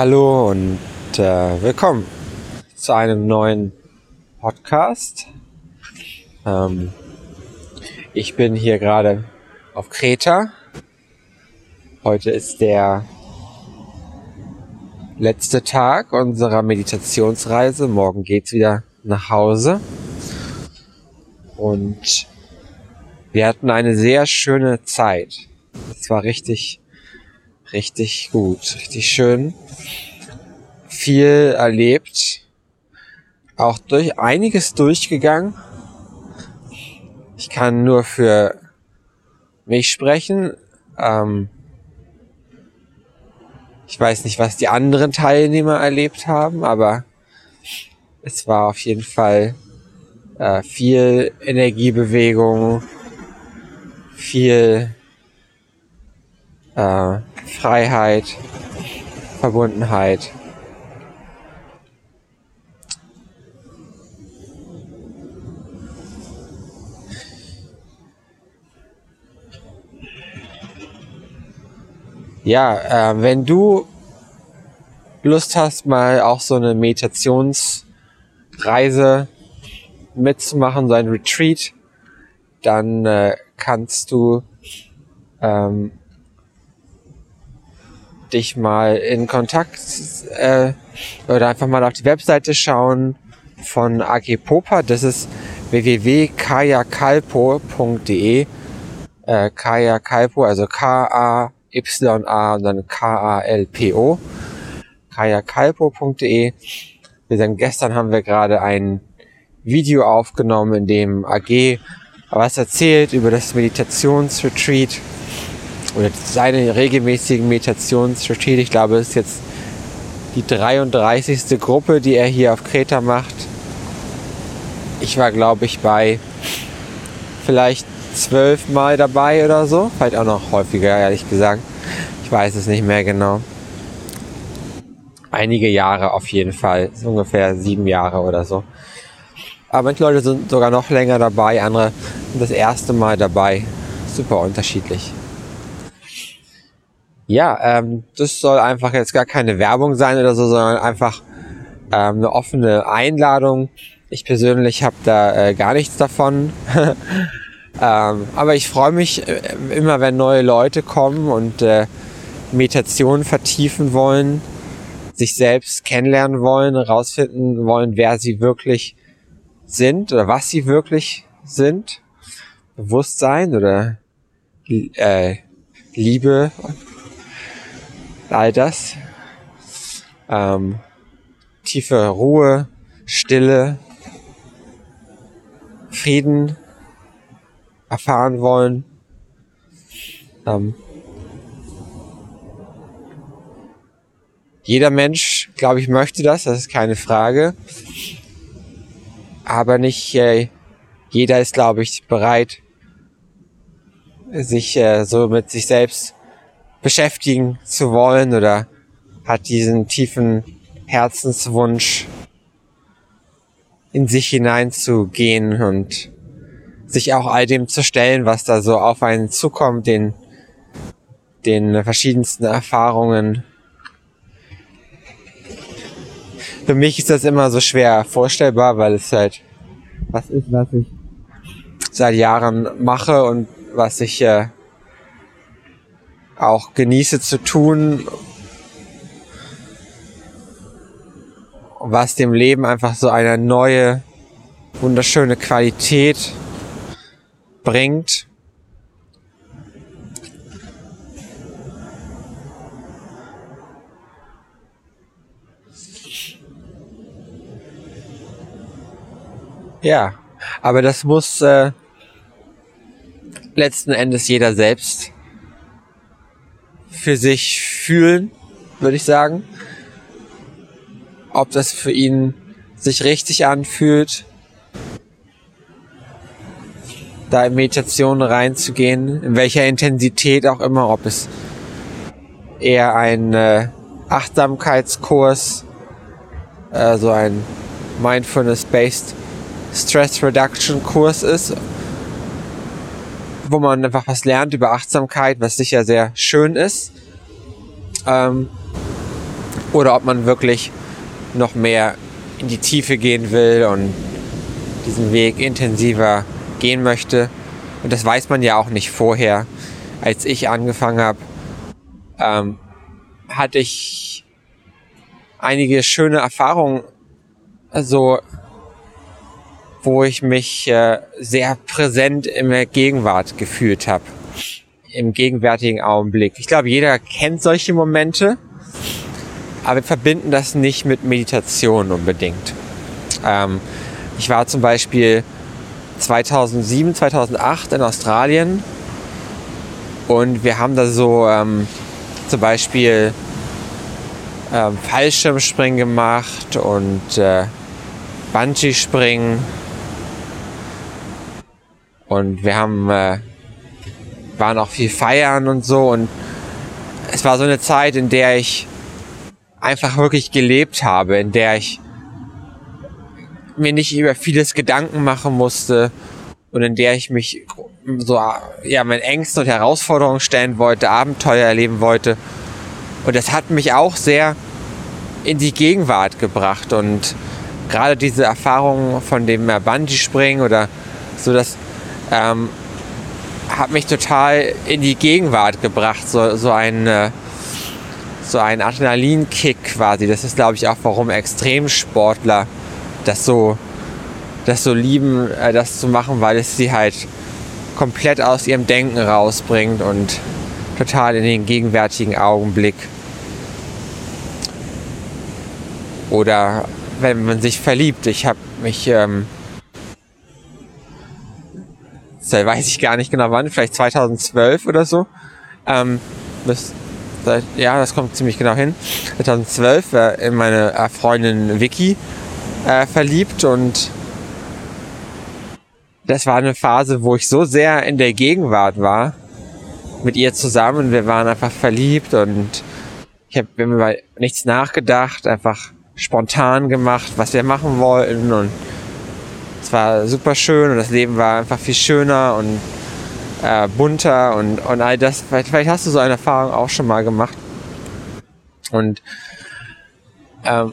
Hallo und äh, willkommen zu einem neuen Podcast. Ähm, ich bin hier gerade auf Kreta. Heute ist der letzte Tag unserer Meditationsreise. Morgen geht's wieder nach Hause. Und wir hatten eine sehr schöne Zeit. Es war richtig, richtig gut, richtig schön. Viel erlebt. Auch durch einiges durchgegangen. Ich kann nur für mich sprechen. Ähm, ich weiß nicht, was die anderen Teilnehmer erlebt haben, aber es war auf jeden Fall äh, viel Energiebewegung, viel äh, Freiheit, Verbundenheit. Ja, äh, wenn du Lust hast, mal auch so eine Meditationsreise mitzumachen, so ein Retreat, dann äh, kannst du ähm, dich mal in Kontakt äh, oder einfach mal auf die Webseite schauen von AG Popa. Das ist www.kayakalpo.de. Äh, Kaya Kalpo, also K-A-Y-A und dann K-A-L-P-O. kayakalpo.de. Wir sind, gestern haben wir gerade ein Video aufgenommen, in dem AG was erzählt über das Meditationsretreat oder seine regelmäßigen Meditationsretreat. Ich glaube, es ist jetzt die 33. Gruppe, die er hier auf Kreta macht. Ich war, glaube ich, bei vielleicht zwölf Mal dabei oder so. Vielleicht auch noch häufiger, ehrlich gesagt. Ich weiß es nicht mehr genau. Einige Jahre auf jeden Fall. Ungefähr sieben Jahre oder so. Aber manche Leute sind sogar noch länger dabei, andere sind das erste Mal dabei. Super unterschiedlich. Ja, ähm, das soll einfach jetzt gar keine Werbung sein oder so, sondern einfach ähm, eine offene Einladung. Ich persönlich habe da äh, gar nichts davon. ähm, aber ich freue mich äh, immer, wenn neue Leute kommen und äh, Meditation vertiefen wollen, sich selbst kennenlernen wollen, herausfinden wollen, wer sie wirklich sind oder was sie wirklich sind. Bewusstsein oder äh, Liebe, all das. Ähm, tiefe Ruhe, Stille, Frieden erfahren wollen. Ähm, jeder Mensch, glaube ich, möchte das, das ist keine Frage aber nicht äh, jeder ist, glaube ich, bereit, sich äh, so mit sich selbst beschäftigen zu wollen oder hat diesen tiefen Herzenswunsch, in sich hineinzugehen und sich auch all dem zu stellen, was da so auf einen zukommt, den, den verschiedensten Erfahrungen, für mich ist das immer so schwer vorstellbar, weil es halt was ist, was ich seit Jahren mache und was ich äh, auch genieße zu tun, was dem Leben einfach so eine neue, wunderschöne Qualität bringt. Ja, aber das muss äh, letzten Endes jeder selbst für sich fühlen, würde ich sagen. Ob das für ihn sich richtig anfühlt, da in Meditation reinzugehen, in welcher Intensität auch immer, ob es eher ein äh, Achtsamkeitskurs, äh, so ein Mindfulness-based Stress Reduction Kurs ist, wo man einfach was lernt über Achtsamkeit, was sicher sehr schön ist. Ähm, oder ob man wirklich noch mehr in die Tiefe gehen will und diesen Weg intensiver gehen möchte. Und das weiß man ja auch nicht vorher. Als ich angefangen habe, ähm, hatte ich einige schöne Erfahrungen, also wo ich mich äh, sehr präsent in der Gegenwart gefühlt habe, im gegenwärtigen Augenblick. Ich glaube, jeder kennt solche Momente, aber wir verbinden das nicht mit Meditation unbedingt. Ähm, ich war zum Beispiel 2007, 2008 in Australien und wir haben da so ähm, zum Beispiel ähm, Fallschirmspringen gemacht und äh, Bungee-Springen und wir haben äh, waren auch viel feiern und so. Und es war so eine Zeit, in der ich einfach wirklich gelebt habe, in der ich mir nicht über vieles Gedanken machen musste und in der ich mich so ja meinen Ängsten und Herausforderungen stellen wollte, Abenteuer erleben wollte. Und das hat mich auch sehr in die Gegenwart gebracht. Und gerade diese Erfahrung von dem Bungee-Springen oder so das ähm, hat mich total in die Gegenwart gebracht. So, so ein, äh, so ein Adrenalinkick quasi. Das ist, glaube ich, auch, warum Extremsportler das so, das so lieben, äh, das zu machen, weil es sie halt komplett aus ihrem Denken rausbringt und total in den gegenwärtigen Augenblick. Oder wenn man sich verliebt. Ich habe mich ähm, da weiß ich gar nicht genau wann, vielleicht 2012 oder so. Ähm, das, ja, das kommt ziemlich genau hin. 2012 war in meine äh, Freundin Vicky äh, verliebt und das war eine Phase, wo ich so sehr in der Gegenwart war mit ihr zusammen. Wir waren einfach verliebt und ich habe mir über nichts nachgedacht, einfach spontan gemacht, was wir machen wollten und es war super schön und das Leben war einfach viel schöner und äh, bunter und, und all das. Vielleicht, vielleicht hast du so eine Erfahrung auch schon mal gemacht. Und ähm,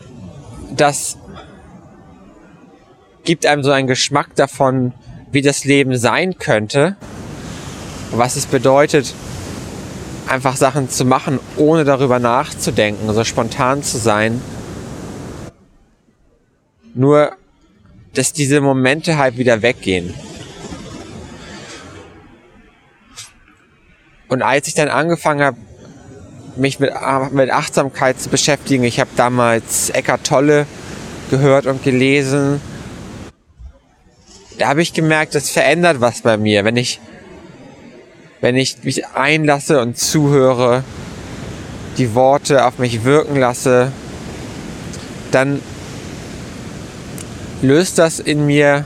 das gibt einem so einen Geschmack davon, wie das Leben sein könnte, was es bedeutet, einfach Sachen zu machen, ohne darüber nachzudenken, so spontan zu sein. Nur dass diese Momente halt wieder weggehen. Und als ich dann angefangen habe, mich mit, mit Achtsamkeit zu beschäftigen, ich habe damals Eckart Tolle gehört und gelesen, da habe ich gemerkt, das verändert was bei mir, wenn ich, wenn ich mich einlasse und zuhöre, die Worte auf mich wirken lasse, dann löst das in mir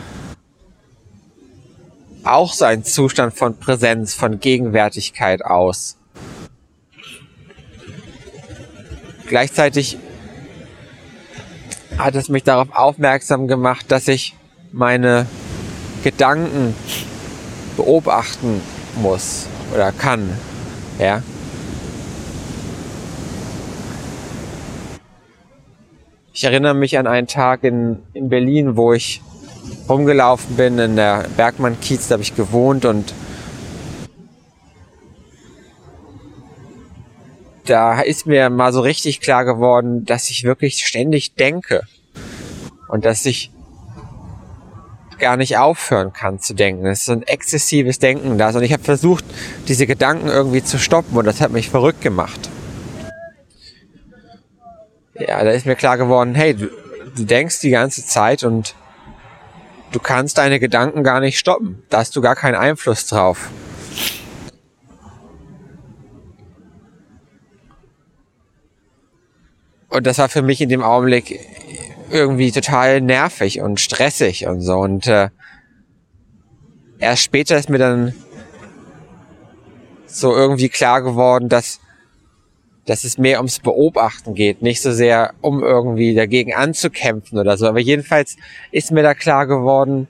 auch so einen Zustand von Präsenz, von Gegenwärtigkeit aus. Gleichzeitig hat es mich darauf aufmerksam gemacht, dass ich meine Gedanken beobachten muss oder kann. Ja. Ich erinnere mich an einen Tag in, in Berlin, wo ich rumgelaufen bin in der Bergmann-Kiez, da habe ich gewohnt und da ist mir mal so richtig klar geworden, dass ich wirklich ständig denke und dass ich gar nicht aufhören kann zu denken. Es ist so ein exzessives Denken da. Und ich habe versucht, diese Gedanken irgendwie zu stoppen und das hat mich verrückt gemacht ja, da ist mir klar geworden, hey, du, du denkst die ganze Zeit und du kannst deine Gedanken gar nicht stoppen. Da hast du gar keinen Einfluss drauf. Und das war für mich in dem Augenblick irgendwie total nervig und stressig und so. Und äh, erst später ist mir dann so irgendwie klar geworden, dass dass es mehr ums Beobachten geht, nicht so sehr um irgendwie dagegen anzukämpfen oder so. Aber jedenfalls ist mir da klar geworden,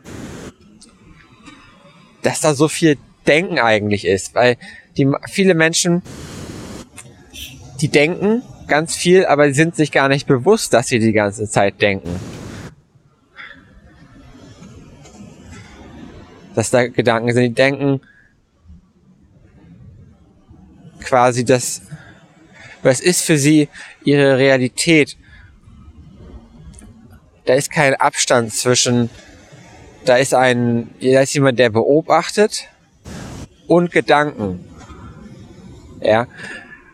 dass da so viel Denken eigentlich ist, weil die viele Menschen, die denken ganz viel, aber sie sind sich gar nicht bewusst, dass sie die ganze Zeit denken. Dass da Gedanken sind, die denken quasi, dass was ist für sie ihre Realität. Da ist kein Abstand zwischen, da ist ein, da ist jemand, der beobachtet und Gedanken. Ja.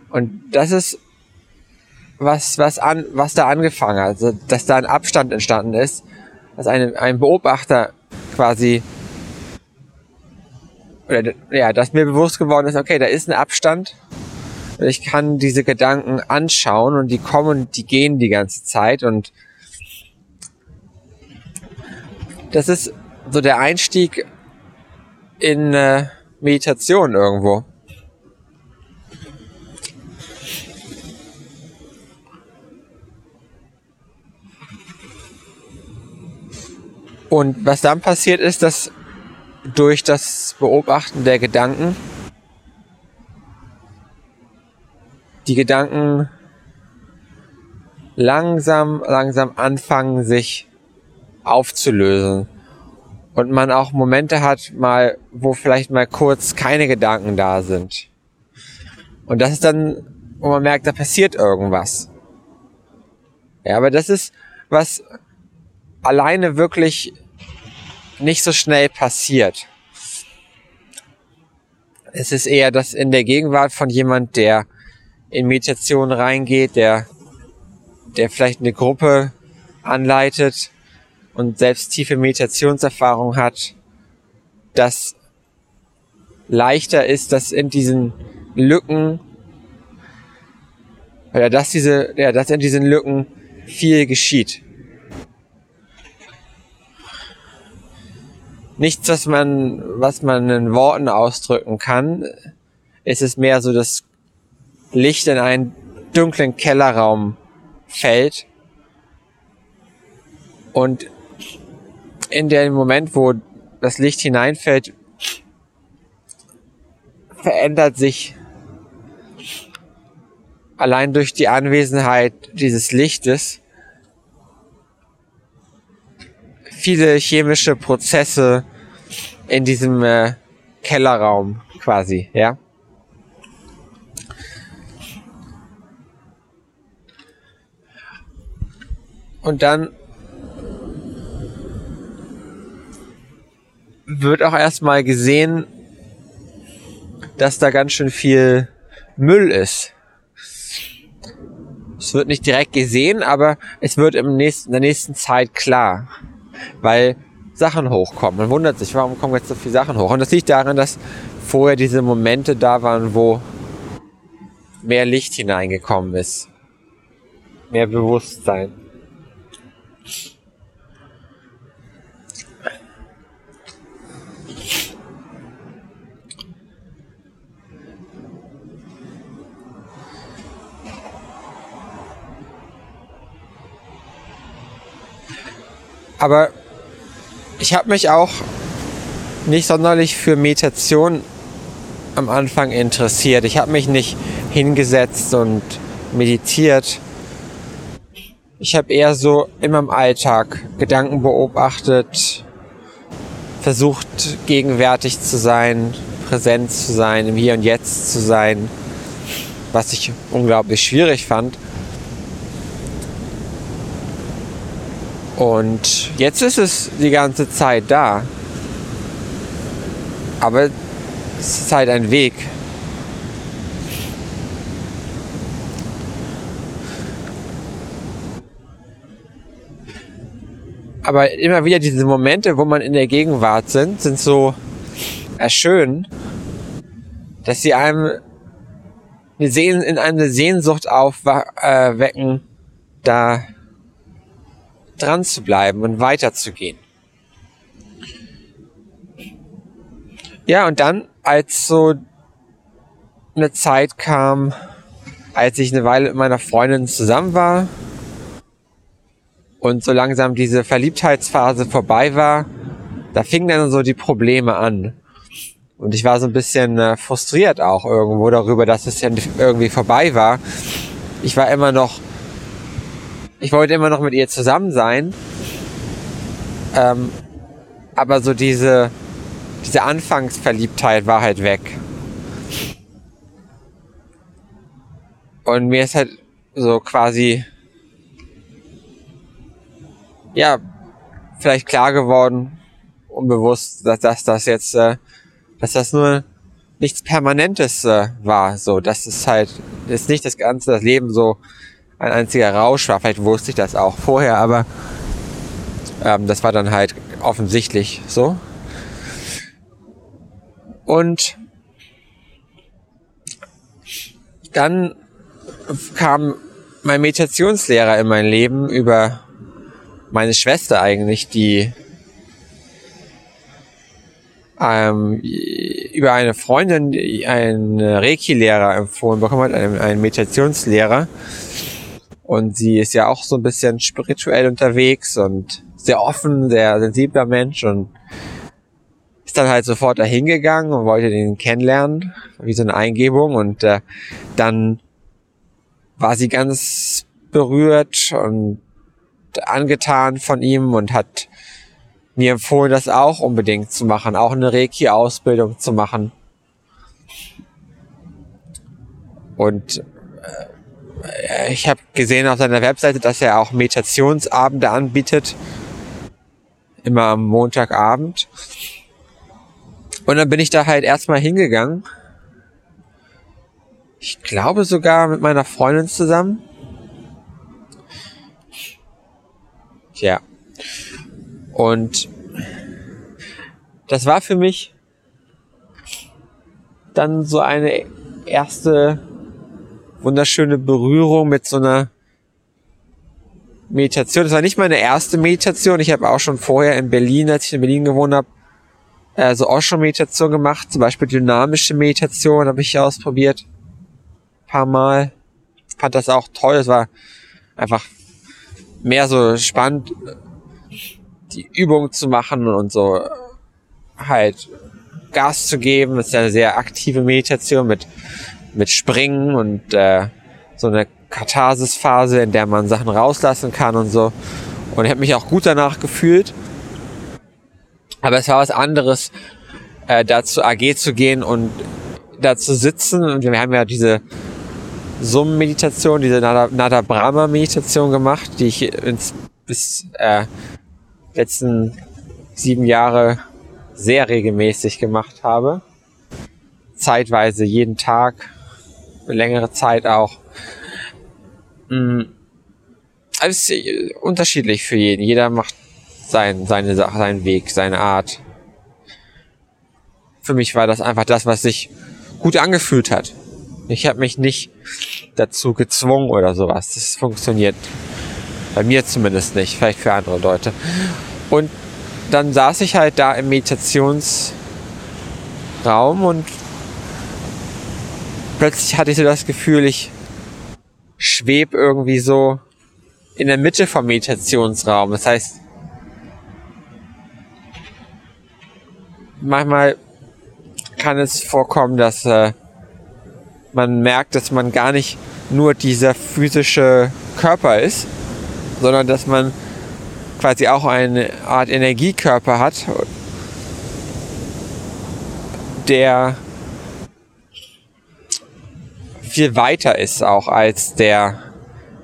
Und das ist was, was an, was da angefangen hat, also, dass da ein Abstand entstanden ist, dass eine, ein Beobachter quasi, oder, ja, dass mir bewusst geworden ist, okay, da ist ein Abstand, ich kann diese Gedanken anschauen und die kommen und die gehen die ganze Zeit und das ist so der Einstieg in äh, Meditation irgendwo. Und was dann passiert ist, dass durch das Beobachten der Gedanken die Gedanken langsam, langsam anfangen, sich aufzulösen. Und man auch Momente hat, mal, wo vielleicht mal kurz keine Gedanken da sind. Und das ist dann, wo man merkt, da passiert irgendwas. Ja, aber das ist, was alleine wirklich nicht so schnell passiert. Es ist eher das in der Gegenwart von jemand, der in Meditation reingeht, der, der vielleicht eine Gruppe anleitet und selbst tiefe Meditationserfahrung hat, dass leichter ist, dass in diesen Lücken oder dass diese, ja, dass in diesen Lücken viel geschieht. nichts, was man, was man in Worten ausdrücken kann. Es ist mehr so, dass Licht in einen dunklen Kellerraum fällt und in dem Moment, wo das Licht hineinfällt, verändert sich allein durch die Anwesenheit dieses Lichtes viele chemische Prozesse in diesem äh, Kellerraum quasi, ja. Und dann wird auch erstmal gesehen, dass da ganz schön viel Müll ist. Es wird nicht direkt gesehen, aber es wird im nächsten, in der nächsten Zeit klar weil Sachen hochkommen. Man wundert sich, warum kommen jetzt so viele Sachen hoch? Und das liegt daran, dass vorher diese Momente da waren, wo mehr Licht hineingekommen ist. Mehr Bewusstsein. Aber ich habe mich auch nicht sonderlich für Meditation am Anfang interessiert. Ich habe mich nicht hingesetzt und meditiert. Ich habe eher so in meinem Alltag Gedanken beobachtet, versucht gegenwärtig zu sein, präsent zu sein, im Hier und Jetzt zu sein, was ich unglaublich schwierig fand. Und jetzt ist es die ganze Zeit da. Aber es ist halt ein Weg. Aber immer wieder diese Momente, wo man in der Gegenwart sind, sind so erschön, dass sie einem eine Sehn in eine Sehnsucht aufwecken, äh, da dran zu bleiben und weiterzugehen. Ja, und dann, als so eine Zeit kam, als ich eine Weile mit meiner Freundin zusammen war und so langsam diese Verliebtheitsphase vorbei war, da fingen dann so die Probleme an. Und ich war so ein bisschen äh, frustriert auch irgendwo darüber, dass es ja irgendwie vorbei war. ich war immer noch, ich wollte immer noch mit ihr zusammen sein. Ähm, aber so diese, diese Anfangsverliebtheit war halt weg. Und mir ist halt so quasi, ja, vielleicht klar geworden, unbewusst, dass, dass das jetzt, äh, dass das nur nichts Permanentes äh, war. So, dass es halt, ist nicht das ganze, das Leben so ein einziger Rausch war. Vielleicht wusste ich das auch vorher, aber ähm, das war dann halt offensichtlich so. Und dann kam mein Meditationslehrer in mein Leben über meine Schwester eigentlich, die ähm, über eine Freundin einen Reiki-Lehrer empfohlen bekommen hat, einen, einen Meditationslehrer. Und sie ist ja auch so ein bisschen spirituell unterwegs und sehr offen, sehr sensibler Mensch und ist dann halt sofort dahin gegangen und wollte den kennenlernen, wie so eine Eingebung. Und äh, dann war sie ganz berührt und angetan von ihm und hat mir empfohlen, das auch unbedingt zu machen, auch eine Reiki-Ausbildung zu machen. Und äh, ich habe gesehen auf seiner Webseite, dass er auch Meditationsabende anbietet, immer am Montagabend. Und dann bin ich da halt erstmal hingegangen. Ich glaube sogar mit meiner Freundin zusammen. Ja. Und das war für mich dann so eine erste wunderschöne Berührung mit so einer Meditation. Das war nicht meine erste Meditation. Ich habe auch schon vorher in Berlin, als ich in Berlin gewohnt habe, äh, so Osho-Meditation gemacht. Zum Beispiel dynamische Meditation habe ich ausprobiert. Ein paar Mal. Fand das auch toll. Es war einfach mehr so spannend, die Übung zu machen und so halt Gas zu geben. Das ist ja eine sehr aktive Meditation mit, mit Springen und äh, so eine Katharsis-Phase, in der man Sachen rauslassen kann und so. Und ich habe mich auch gut danach gefühlt. Aber es war was anderes, äh, da zur AG zu gehen und da zu sitzen. Und wir haben ja diese Summen-Meditation, diese Nada, Brahma-Meditation gemacht, die ich ins, bis äh, letzten sieben Jahre sehr regelmäßig gemacht habe. Zeitweise jeden Tag, längere Zeit auch. Mm, alles unterschiedlich für jeden. Jeder macht sein, seine Sache, seinen Weg, seine Art. Für mich war das einfach das, was sich gut angefühlt hat. Ich habe mich nicht dazu gezwungen oder sowas. Das funktioniert bei mir zumindest nicht, vielleicht für andere Leute. Und dann saß ich halt da im Meditationsraum und plötzlich hatte ich so das Gefühl, ich schweb irgendwie so in der Mitte vom Meditationsraum. Das heißt, manchmal kann es vorkommen, dass äh, man merkt, dass man gar nicht nur dieser physische Körper ist, sondern dass man quasi auch eine Art Energiekörper hat, der viel weiter ist auch als der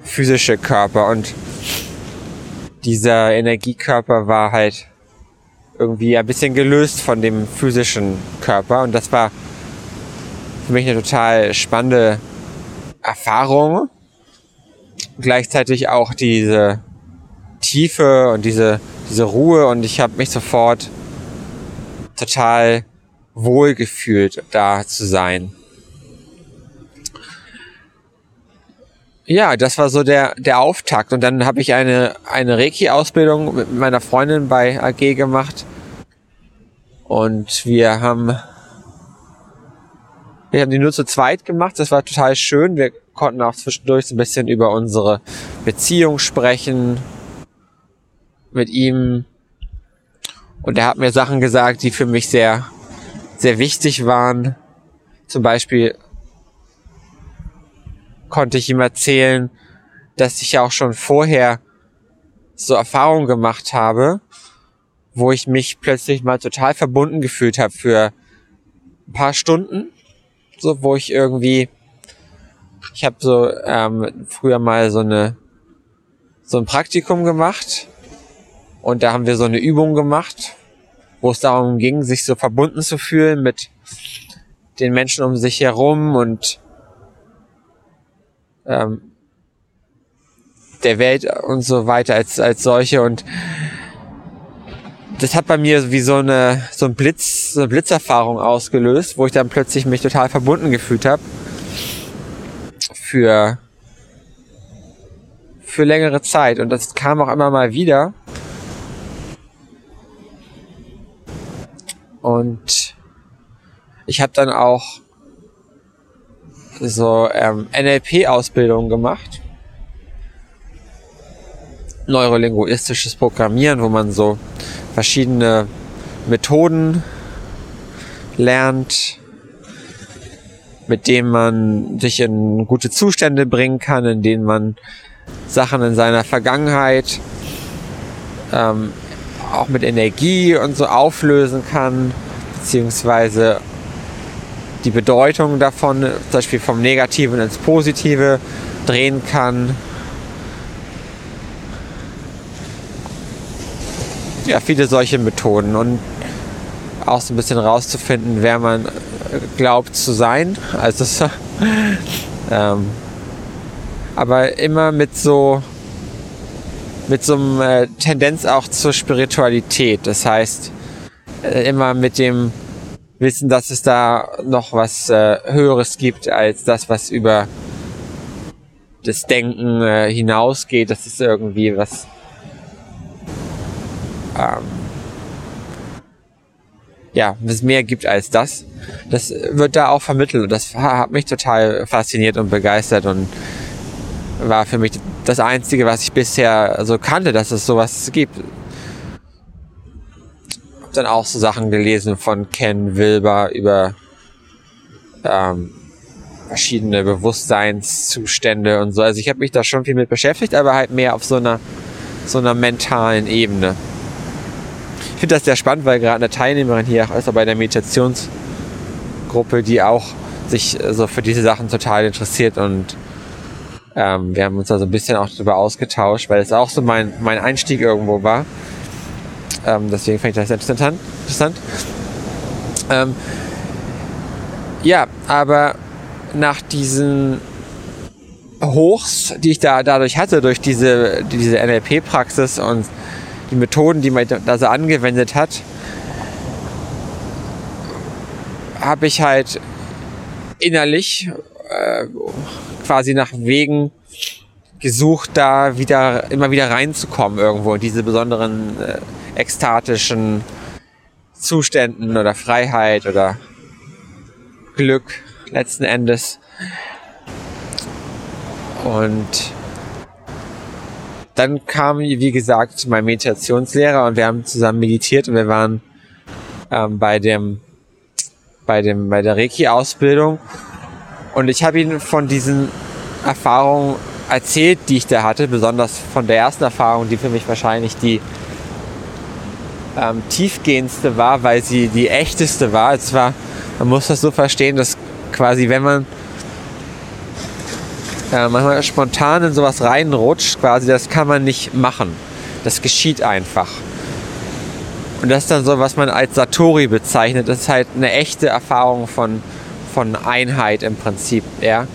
physische Körper. Und dieser Energiekörper war halt irgendwie ein bisschen gelöst von dem physischen Körper. Und das war für mich eine total spannende Erfahrung. Gleichzeitig auch diese Tiefe und diese, diese Ruhe und ich habe mich sofort total wohl gefühlt, da zu sein. Ja, das war so der, der Auftakt. Und dann habe ich eine, eine Reiki-Ausbildung mit meiner Freundin bei AG gemacht. Und wir haben, wir haben die nur zu zweit gemacht. Das war total schön. Wir konnten auch zwischendurch so ein bisschen über unsere Beziehung sprechen, mit ihm und er hat mir Sachen gesagt, die für mich sehr, sehr wichtig waren. Zum Beispiel konnte ich ihm erzählen, dass ich ja auch schon vorher so Erfahrungen gemacht habe, wo ich mich plötzlich mal total verbunden gefühlt habe für ein paar Stunden, so wo ich irgendwie, ich habe so ähm, früher mal so eine so ein Praktikum gemacht und da haben wir so eine Übung gemacht, wo es darum ging, sich so verbunden zu fühlen mit den Menschen um sich herum und ähm, der Welt und so weiter als, als solche und das hat bei mir wie so eine so ein Blitz, so eine Blitzerfahrung ausgelöst, wo ich dann plötzlich mich total verbunden gefühlt habe für für längere Zeit und das kam auch immer mal wieder und ich habe dann auch so ähm, NLP-Ausbildung gemacht. Neurolinguistisches Programmieren, wo man so verschiedene Methoden lernt, mit denen man sich in gute Zustände bringen kann, in denen man Sachen in seiner Vergangenheit ähm, auch mit Energie und so auflösen kann, beziehungsweise die Bedeutung davon, zum Beispiel vom Negativen ins Positive drehen kann. Ja, viele solche Methoden und auch so ein bisschen rauszufinden, wer man glaubt zu sein. Also ähm, aber immer mit so mit so einem äh, Tendenz auch zur Spiritualität. Das heißt, äh, immer mit dem Wissen, dass es da noch was äh, Höheres gibt als das, was über das Denken äh, hinausgeht. Das ist irgendwie was ähm, ja, was mehr gibt als das. Das wird da auch vermittelt und das hat mich total fasziniert und begeistert und war für mich das Einzige, was ich bisher so kannte, dass es sowas gibt. Hab dann auch so Sachen gelesen von Ken Wilber über ähm, verschiedene Bewusstseinszustände und so. Also ich habe mich da schon viel mit beschäftigt, aber halt mehr auf so einer so einer mentalen Ebene. Ich finde das sehr spannend, weil gerade eine Teilnehmerin hier auch ist, bei der Meditationsgruppe, die auch sich so für diese Sachen total interessiert und ähm, wir haben uns da so ein bisschen auch darüber ausgetauscht, weil es auch so mein, mein Einstieg irgendwo war. Ähm, deswegen fand ich das interessant. interessant. Ähm, ja, aber nach diesen Hochs, die ich da dadurch hatte, durch diese, diese NLP-Praxis und die Methoden, die man da so angewendet hat, habe ich halt innerlich äh, quasi nach Wegen gesucht, da wieder immer wieder reinzukommen irgendwo in diese besonderen äh, ekstatischen Zuständen oder Freiheit oder Glück letzten Endes. Und dann kam, wie gesagt, mein Meditationslehrer und wir haben zusammen meditiert und wir waren ähm, bei dem bei dem bei der Reiki-Ausbildung und ich habe ihn von diesen Erfahrungen erzählt, die ich da hatte, besonders von der ersten Erfahrung, die für mich wahrscheinlich die ähm, tiefgehendste war, weil sie die echteste war. Es war, man muss das so verstehen, dass quasi, wenn man äh, manchmal spontan in sowas reinrutscht, quasi, das kann man nicht machen. Das geschieht einfach. Und das ist dann so, was man als Satori bezeichnet. Das ist halt eine echte Erfahrung von von Einheit im Prinzip, ja.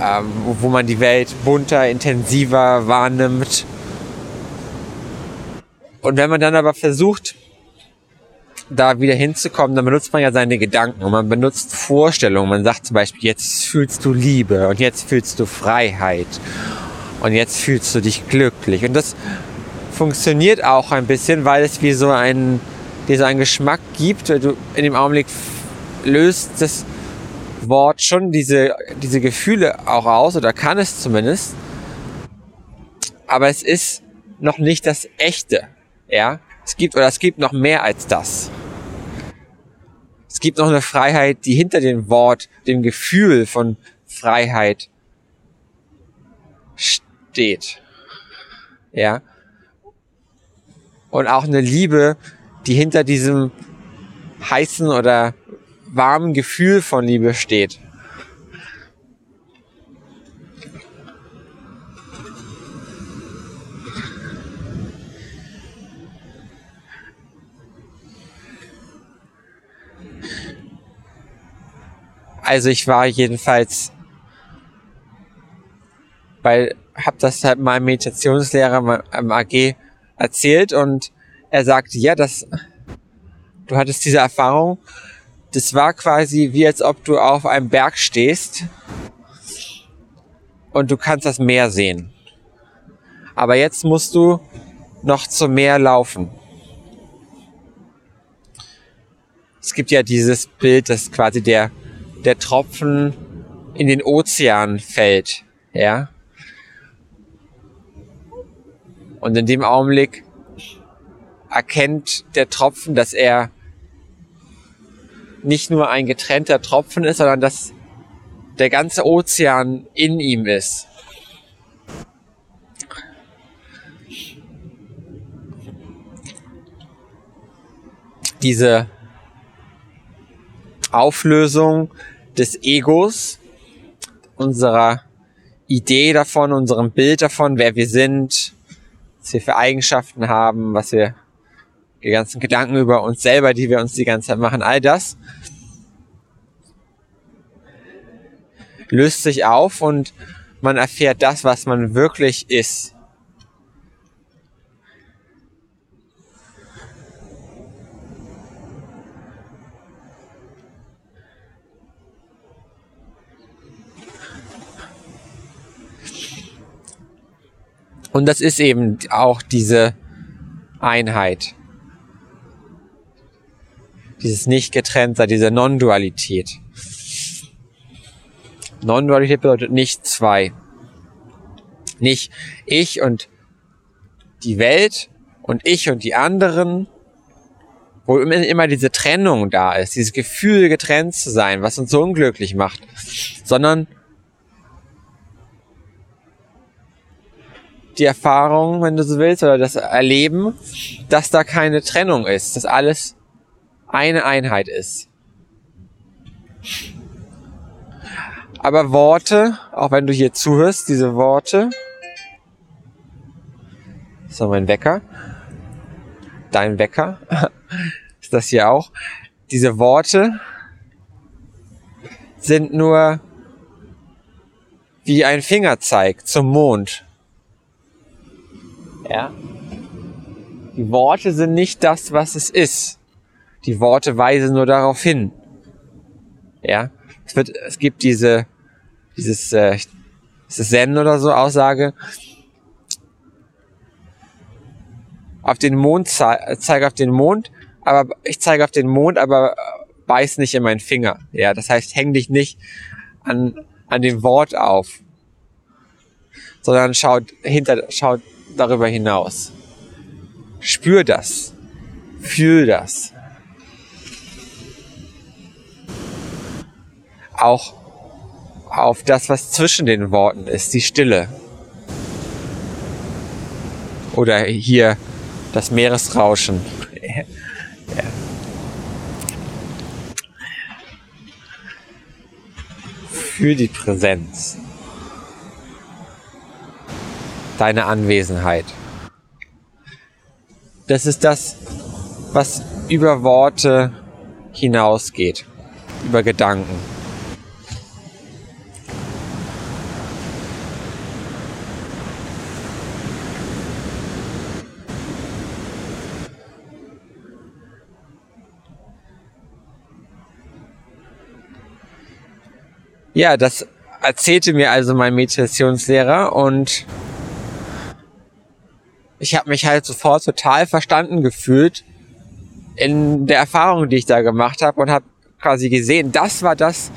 Ähm, wo man die Welt bunter, intensiver wahrnimmt. Und wenn man dann aber versucht, da wieder hinzukommen, dann benutzt man ja seine Gedanken und man benutzt Vorstellungen. Man sagt zum Beispiel, jetzt fühlst du Liebe und jetzt fühlst du Freiheit und jetzt fühlst du dich glücklich. Und das funktioniert auch ein bisschen, weil es wie so einen, dir so einen Geschmack gibt. Du in dem Augenblick löst das Wort schon diese, diese Gefühle auch aus, oder kann es zumindest. Aber es ist noch nicht das Echte. Ja, es gibt, oder es gibt noch mehr als das. Es gibt noch eine Freiheit, die hinter dem Wort, dem Gefühl von Freiheit steht. Ja. Und auch eine Liebe, die hinter diesem heißen oder warmen Gefühl von Liebe steht. Also ich war jedenfalls weil habe das halt meinem Meditationslehrer im AG erzählt und er sagte, ja, das, du hattest diese Erfahrung. Das war quasi wie als ob du auf einem Berg stehst und du kannst das Meer sehen. Aber jetzt musst du noch zum Meer laufen. Es gibt ja dieses Bild, dass quasi der der Tropfen in den Ozean fällt, ja. Und in dem Augenblick erkennt der Tropfen, dass er nicht nur ein getrennter Tropfen ist, sondern dass der ganze Ozean in ihm ist. Diese Auflösung des Egos, unserer Idee davon, unserem Bild davon, wer wir sind, was wir für Eigenschaften haben, was wir, die ganzen Gedanken über uns selber, die wir uns die ganze Zeit machen, all das löst sich auf und man erfährt das, was man wirklich ist. Und das ist eben auch diese Einheit. Dieses nicht getrennt sein, diese Non-Dualität. Non-Dualität bedeutet nicht zwei. Nicht ich und die Welt und ich und die anderen, wo immer diese Trennung da ist, dieses Gefühl getrennt zu sein, was uns so unglücklich macht, sondern die Erfahrung, wenn du so willst, oder das Erleben, dass da keine Trennung ist, dass alles eine Einheit ist. Aber Worte, auch wenn du hier zuhörst, diese Worte, so mein Wecker, dein Wecker, ist das hier auch, diese Worte sind nur wie ein Fingerzeig zum Mond. Ja. Die Worte sind nicht das, was es ist. Die Worte weisen nur darauf hin. Ja. Es wird, es gibt diese, dieses, äh, ist es Zen oder so Aussage. Auf den Mond ze zeige auf den Mond, aber ich zeige auf den Mond, aber beiß nicht in meinen Finger. Ja, das heißt, häng dich nicht an, an dem Wort auf, sondern schaut hinter, schaut darüber hinaus. Spür das. Fühl das. Auch auf das, was zwischen den Worten ist, die Stille. Oder hier das Meeresrauschen. Für die Präsenz deine Anwesenheit. Das ist das, was über Worte hinausgeht, über Gedanken. Ja, das erzählte mir also mein Meditationslehrer und ich habe mich halt sofort total verstanden gefühlt in der Erfahrung, die ich da gemacht habe und habe quasi gesehen, das war das,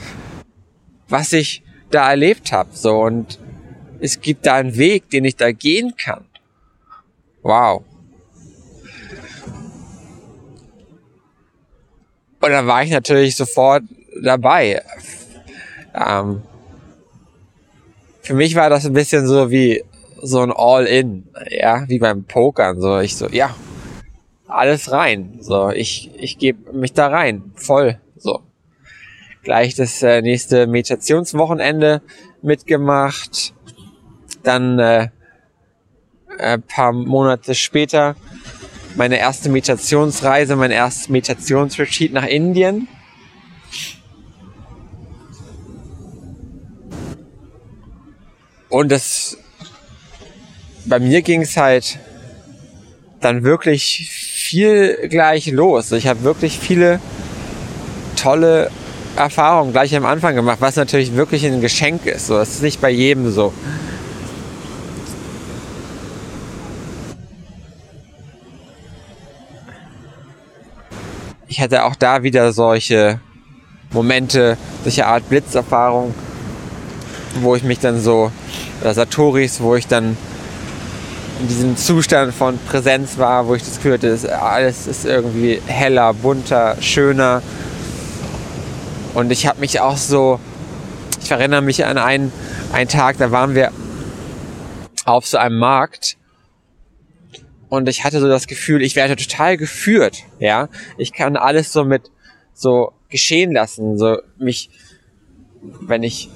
was ich da erlebt habe. So und es gibt da einen Weg, den ich da gehen kann. Wow. Und dann war ich natürlich sofort dabei. Ähm, für mich war das ein bisschen so wie so ein All-In, ja, wie beim Pokern, so ich so, ja, alles rein, so ich ich gebe mich da rein, voll, so. Gleich das äh, nächste Meditationswochenende mitgemacht, dann äh, ein paar Monate später meine erste Meditationsreise, mein erstes Meditationsretreat nach Indien. Und das bei mir ging es halt dann wirklich viel gleich los. Ich habe wirklich viele tolle Erfahrungen gleich am Anfang gemacht, was natürlich wirklich ein Geschenk ist. So, das ist nicht bei jedem so. Ich hatte auch da wieder solche Momente, solche Art Blitzerfahrung, wo ich mich dann so, oder Satoris, wo ich dann in diesem Zustand von Präsenz war, wo ich das Gefühl hatte, alles ist irgendwie heller, bunter, schöner. Und ich habe mich auch so, ich erinnere mich an einen, einen Tag, da waren wir auf so einem Markt und ich hatte so das Gefühl, ich werde total geführt, ja. Ich kann alles so mit so geschehen lassen, so mich, wenn ich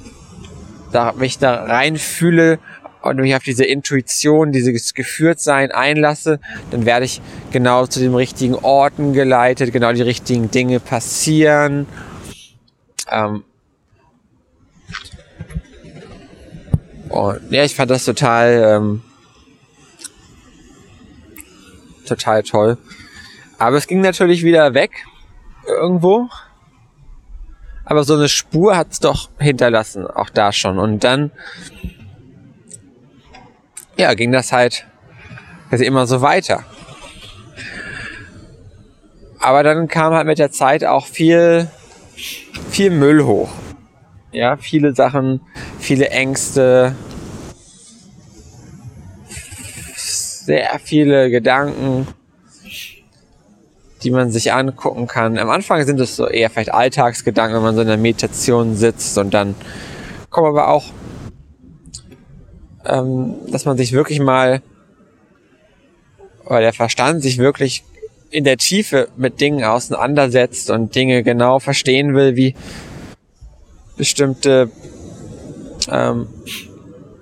da, mich da reinfühle und mich auf diese Intuition, dieses Geführtsein einlasse, dann werde ich genau zu den richtigen Orten geleitet, genau die richtigen Dinge passieren. Ähm und ja, ich fand das total, ähm, total toll. Aber es ging natürlich wieder weg irgendwo. Aber so eine Spur hat es doch hinterlassen, auch da schon. Und dann ja, ging das halt also immer so weiter. Aber dann kam halt mit der Zeit auch viel, viel Müll hoch. Ja, viele Sachen, viele Ängste, sehr viele Gedanken, die man sich angucken kann. Am Anfang sind es so eher vielleicht Alltagsgedanken, wenn man so in der Meditation sitzt und dann kommen aber auch ähm, dass man sich wirklich mal, oder der Verstand sich wirklich in der Tiefe mit Dingen auseinandersetzt und Dinge genau verstehen will, wie bestimmte ähm,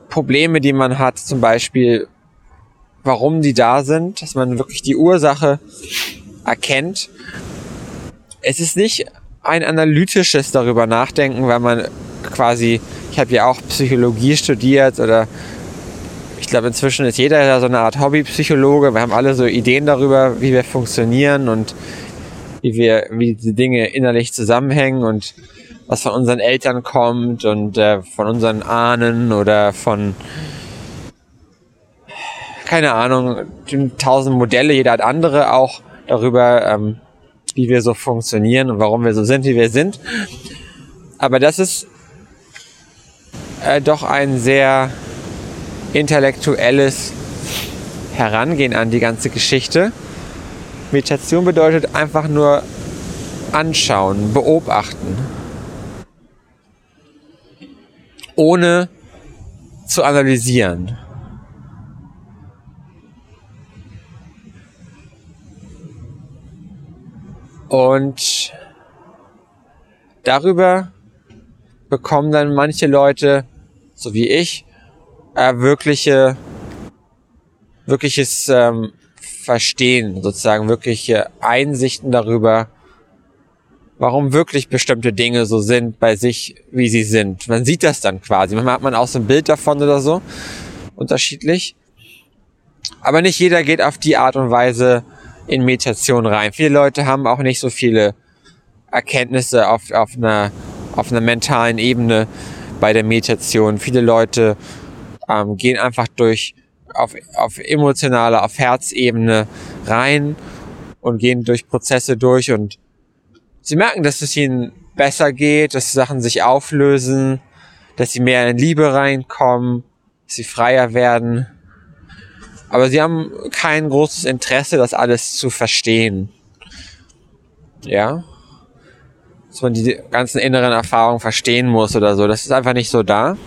Probleme, die man hat, zum Beispiel, warum die da sind, dass man wirklich die Ursache erkennt. Es ist nicht ein analytisches darüber nachdenken, weil man quasi, ich habe ja auch Psychologie studiert oder ich glaube inzwischen ist jeder da so eine Art Hobbypsychologe. Wir haben alle so Ideen darüber, wie wir funktionieren und wie wir, wie die Dinge innerlich zusammenhängen und was von unseren Eltern kommt und äh, von unseren Ahnen oder von keine Ahnung, tausend Modelle, jeder hat andere auch darüber, ähm, wie wir so funktionieren und warum wir so sind, wie wir sind. Aber das ist äh, doch ein sehr intellektuelles Herangehen an die ganze Geschichte. Meditation bedeutet einfach nur anschauen, beobachten, ohne zu analysieren. Und darüber bekommen dann manche Leute, so wie ich, äh, wirkliche, wirkliches ähm, Verstehen, sozusagen wirkliche Einsichten darüber, warum wirklich bestimmte Dinge so sind bei sich, wie sie sind. Man sieht das dann quasi. Manchmal hat man auch so ein Bild davon oder so, unterschiedlich. Aber nicht jeder geht auf die Art und Weise in Meditation rein. Viele Leute haben auch nicht so viele Erkenntnisse auf, auf einer auf einer mentalen Ebene bei der Meditation. Viele Leute ähm, gehen einfach durch auf, auf emotionale, auf Herzebene rein und gehen durch Prozesse durch und sie merken, dass es ihnen besser geht, dass Sachen sich auflösen, dass sie mehr in Liebe reinkommen, dass sie freier werden. Aber sie haben kein großes Interesse, das alles zu verstehen. Ja? Dass man die ganzen inneren Erfahrungen verstehen muss oder so. Das ist einfach nicht so da.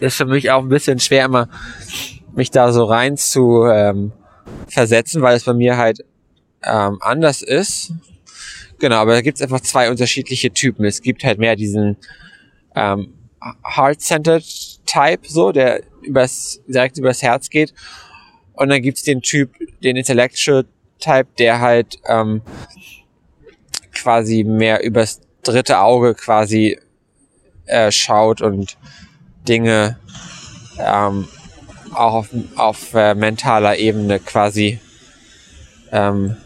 ist für mich auch ein bisschen schwer, immer mich da so rein zu ähm, versetzen, weil es bei mir halt ähm, anders ist. Genau, aber da gibt es einfach zwei unterschiedliche Typen. Es gibt halt mehr diesen ähm, Heart-Centered Type, so, der übers, direkt übers Herz geht. Und dann gibt's den Typ, den Intellectual Type, der halt ähm, quasi mehr übers dritte Auge quasi äh, schaut und Dinge ähm, auch auf, auf äh, mentaler Ebene quasi ähm,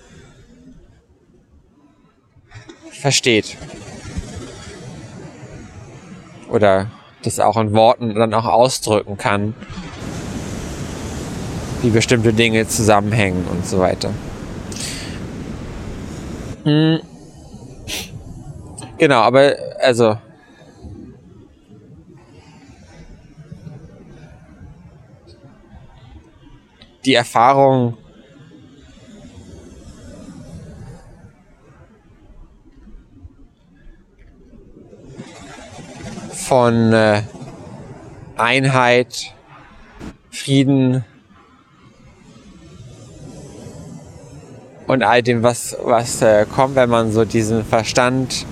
versteht. Oder das auch in Worten dann auch ausdrücken kann, wie bestimmte Dinge zusammenhängen und so weiter. Mhm. Genau, aber also die Erfahrung von äh, Einheit, Frieden und all dem, was, was äh, kommt, wenn man so diesen Verstand,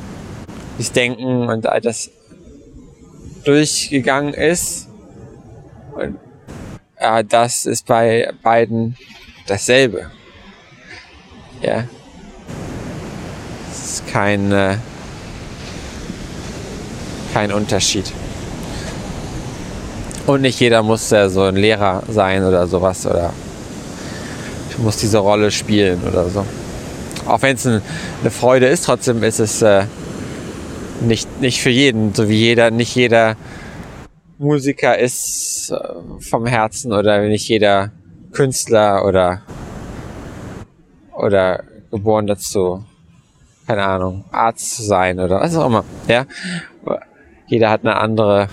das Denken und all das durchgegangen ist. Und äh, das ist bei beiden dasselbe. Ja. Es ist kein äh, kein Unterschied. Und nicht jeder muss ja so ein Lehrer sein oder sowas oder muss diese Rolle spielen oder so. Auch wenn es eine Freude ist, trotzdem ist es äh, nicht, nicht für jeden, so wie jeder, nicht jeder Musiker ist äh, vom Herzen oder nicht jeder Künstler oder oder geboren dazu, keine Ahnung, Arzt zu sein oder was auch immer, ja? Jeder hat eine andere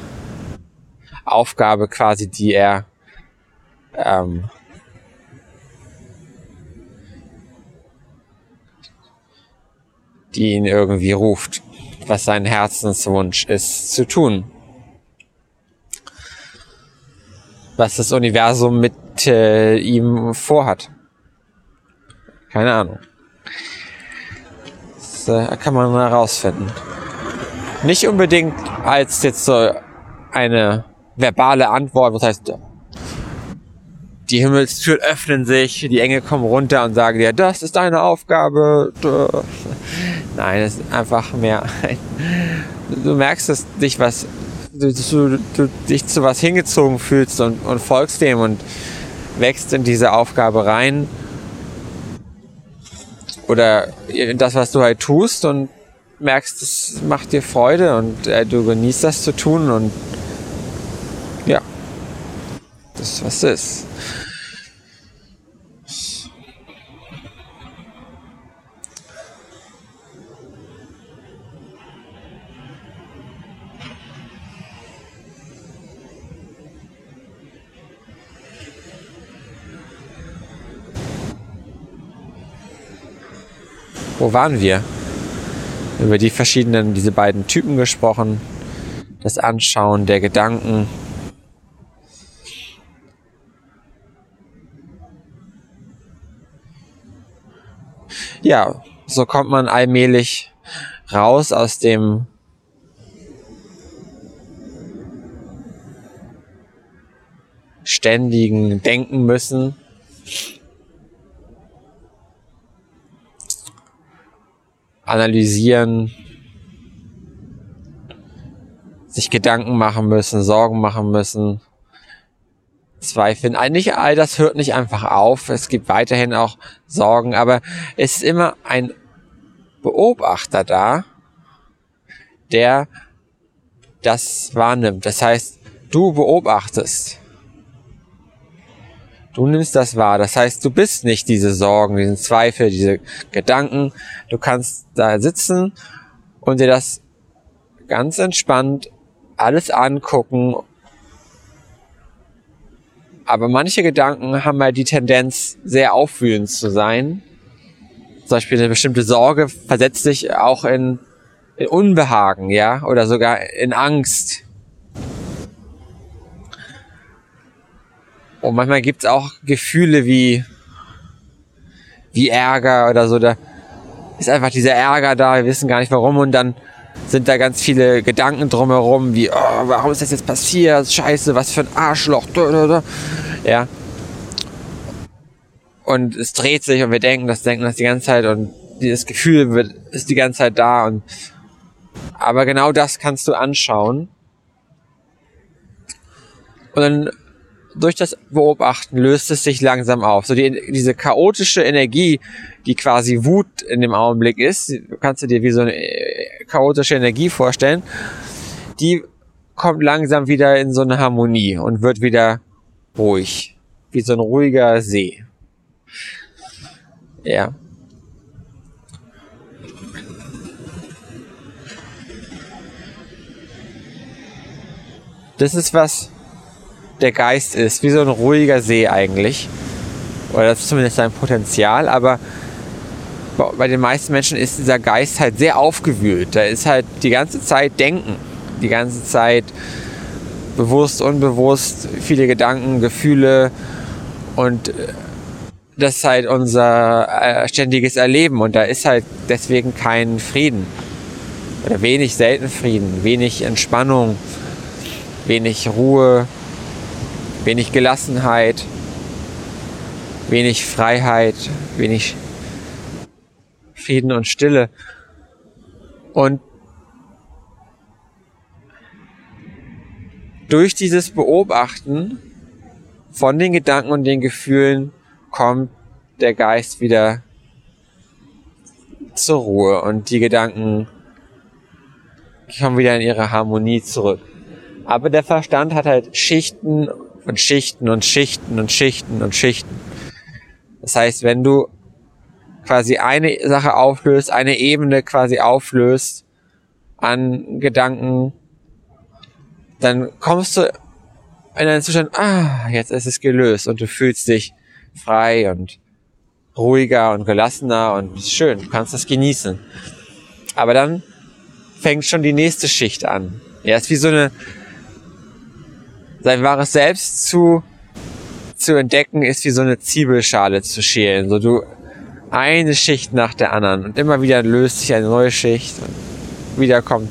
Aufgabe quasi, die er ähm, die ihn irgendwie ruft, was sein Herzenswunsch ist zu tun. Was das Universum mit äh, ihm vorhat. Keine Ahnung. Das äh, kann man herausfinden. Nicht unbedingt als jetzt so eine verbale Antwort, was heißt, die Himmelstüren öffnen sich, die Engel kommen runter und sagen dir, das ist deine Aufgabe. Nein, es ist einfach mehr du merkst es dich was, du, du, du dich zu was hingezogen fühlst und, und folgst dem und wächst in diese Aufgabe rein. Oder in das, was du halt tust und merkst, es macht dir Freude und äh, du genießt das zu tun und das was ist. Wo waren wir? über die verschiedenen, diese beiden Typen gesprochen, das Anschauen der Gedanken. Ja, so kommt man allmählich raus aus dem ständigen Denken müssen. Analysieren, sich Gedanken machen müssen, Sorgen machen müssen, zweifeln. Nicht all das hört nicht einfach auf. Es gibt weiterhin auch Sorgen, aber es ist immer ein Beobachter da, der das wahrnimmt. Das heißt, du beobachtest. Du nimmst das wahr. Das heißt, du bist nicht diese Sorgen, diesen Zweifel, diese Gedanken. Du kannst da sitzen und dir das ganz entspannt alles angucken. Aber manche Gedanken haben halt die Tendenz, sehr aufwühlend zu sein. Zum Beispiel eine bestimmte Sorge versetzt sich auch in, in Unbehagen, ja, oder sogar in Angst. Und manchmal gibt's auch Gefühle wie, wie Ärger oder so. Da ist einfach dieser Ärger da, wir wissen gar nicht warum. Und dann sind da ganz viele Gedanken drumherum, wie, oh, warum ist das jetzt passiert? Scheiße, was für ein Arschloch. Ja. Und es dreht sich und wir denken das, denken das die ganze Zeit und dieses Gefühl wird, ist die ganze Zeit da und aber genau das kannst du anschauen. Und dann durch das Beobachten löst es sich langsam auf. So die, diese chaotische Energie, die quasi Wut in dem Augenblick ist, kannst du dir wie so eine äh, chaotische Energie vorstellen, die kommt langsam wieder in so eine Harmonie und wird wieder ruhig. Wie so ein ruhiger See. Ja. Das ist was der Geist ist, wie so ein ruhiger See eigentlich. Oder das ist zumindest sein Potenzial, aber bei den meisten Menschen ist dieser Geist halt sehr aufgewühlt. Da ist halt die ganze Zeit Denken, die ganze Zeit bewusst, unbewusst, viele Gedanken, Gefühle und äh, das ist halt unser äh, ständiges Erleben und da ist halt deswegen kein Frieden oder wenig selten Frieden, wenig Entspannung, wenig Ruhe, wenig Gelassenheit, wenig Freiheit, wenig Frieden und Stille. Und durch dieses Beobachten von den Gedanken und den Gefühlen kommt der Geist wieder zur Ruhe und die Gedanken kommen wieder in ihre Harmonie zurück. Aber der Verstand hat halt Schichten und Schichten und Schichten und Schichten und Schichten. Das heißt, wenn du quasi eine Sache auflöst, eine Ebene quasi auflöst an Gedanken, dann kommst du in einen Zustand, ah, jetzt ist es gelöst und du fühlst dich frei und ruhiger und gelassener und schön, du kannst das genießen. Aber dann fängt schon die nächste Schicht an. Ja, ist wie so eine, sein wahres Selbst zu, zu entdecken, ist wie so eine Zwiebelschale zu schälen. So du eine Schicht nach der anderen und immer wieder löst sich eine neue Schicht und wieder kommt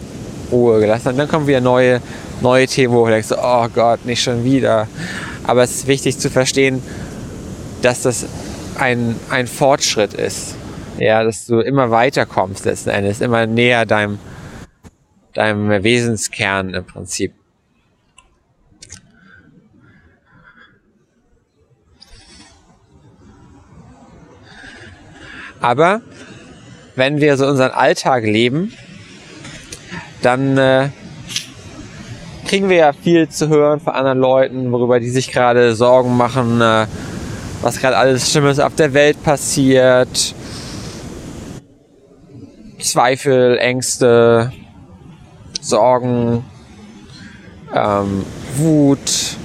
Ruhe gelassen und dann kommen wieder neue, neue Themen, wo du denkst, oh Gott, nicht schon wieder. Aber es ist wichtig zu verstehen, dass das ein, ein Fortschritt ist. Ja, dass du immer weiter kommst letzten Endes, immer näher deinem, deinem Wesenskern im Prinzip. Aber wenn wir so unseren Alltag leben, dann äh, kriegen wir ja viel zu hören von anderen Leuten, worüber die sich gerade Sorgen machen, äh, was gerade alles Schlimmes auf der Welt passiert. Zweifel, Ängste, Sorgen, ähm, Wut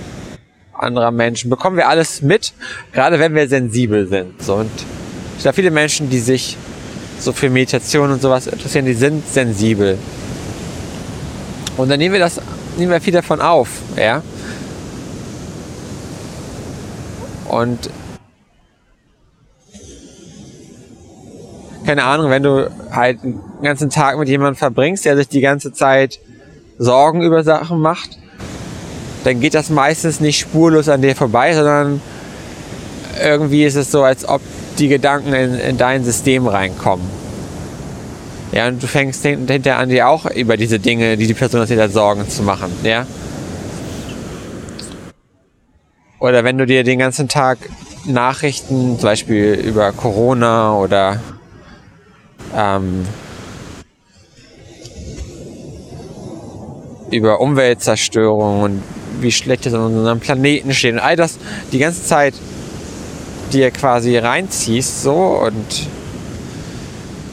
anderer Menschen, bekommen wir alles mit, gerade wenn wir sensibel sind. So, und ich glaube, viele Menschen, die sich so für Meditation und sowas interessieren, die sind sensibel. Und dann nehmen wir das, nehmen wir viel davon auf, ja. Und keine Ahnung, wenn du halt den ganzen Tag mit jemandem verbringst, der sich die ganze Zeit Sorgen über Sachen macht, dann geht das meistens nicht spurlos an dir vorbei, sondern irgendwie ist es so, als ob die Gedanken in, in dein System reinkommen. Ja, und du fängst hinterher an, dir auch über diese Dinge, die die Person erzählt hat, Sorgen zu machen, ja. Oder wenn du dir den ganzen Tag Nachrichten, zum Beispiel über Corona oder ähm, über Umweltzerstörung und wie schlecht es an unserem Planeten steht und all das die ganze Zeit dir quasi reinziehst so und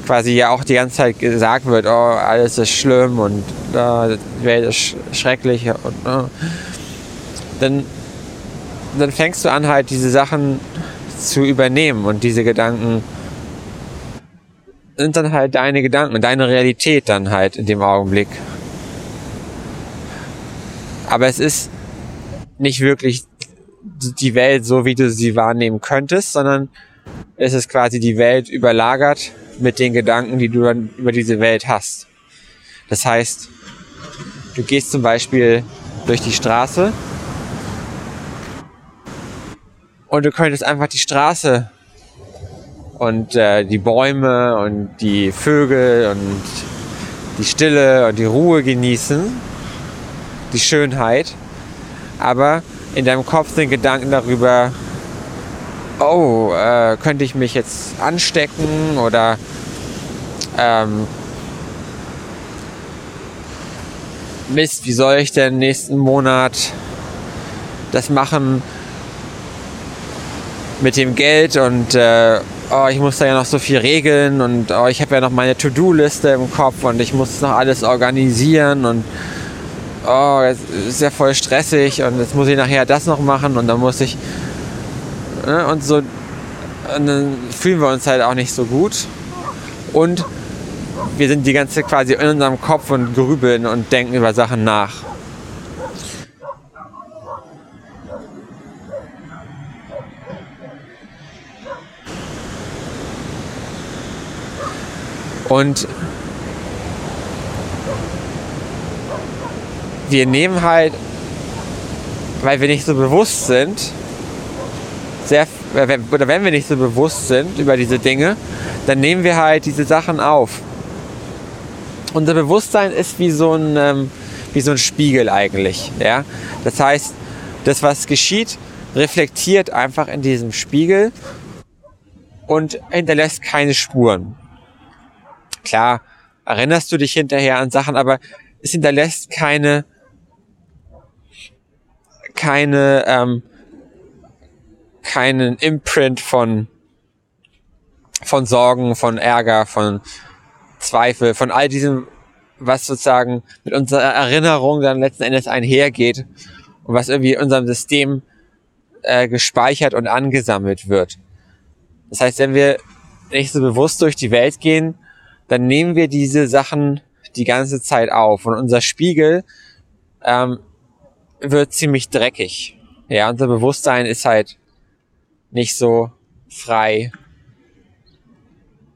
quasi ja auch die ganze Zeit gesagt wird, oh, alles ist schlimm und uh, die Welt ist schrecklich und uh, dann, dann fängst du an halt diese Sachen zu übernehmen und diese Gedanken sind dann halt deine Gedanken, deine Realität dann halt in dem Augenblick. Aber es ist nicht wirklich die Welt so, wie du sie wahrnehmen könntest, sondern es ist quasi die Welt überlagert mit den Gedanken, die du dann über diese Welt hast. Das heißt, du gehst zum Beispiel durch die Straße und du könntest einfach die Straße und äh, die Bäume und die Vögel und die Stille und die Ruhe genießen, die Schönheit, aber in deinem Kopf sind Gedanken darüber, oh, äh, könnte ich mich jetzt anstecken oder ähm, Mist, wie soll ich denn nächsten Monat das machen mit dem Geld und äh, oh, ich muss da ja noch so viel regeln und oh, ich habe ja noch meine To-Do-Liste im Kopf und ich muss noch alles organisieren und oh, es ist ja voll stressig und jetzt muss ich nachher das noch machen und dann muss ich ne, und so und dann fühlen wir uns halt auch nicht so gut und wir sind die ganze Zeit quasi in unserem Kopf und grübeln und denken über Sachen nach. Und wir nehmen halt, weil wir nicht so bewusst sind, sehr, oder wenn wir nicht so bewusst sind über diese Dinge, dann nehmen wir halt diese Sachen auf. Unser Bewusstsein ist wie so ein, ähm, wie so ein Spiegel eigentlich. Ja? Das heißt, das, was geschieht, reflektiert einfach in diesem Spiegel und hinterlässt keine Spuren. Klar, erinnerst du dich hinterher an Sachen, aber es hinterlässt keine keine ähm, keinen Imprint von von Sorgen, von Ärger, von Zweifel, von all diesem, was sozusagen mit unserer Erinnerung dann letzten Endes einhergeht und was irgendwie in unserem System äh, gespeichert und angesammelt wird. Das heißt, wenn wir nicht so bewusst durch die Welt gehen, dann nehmen wir diese Sachen die ganze Zeit auf und unser Spiegel ähm, wird ziemlich dreckig. Ja, unser Bewusstsein ist halt nicht so frei,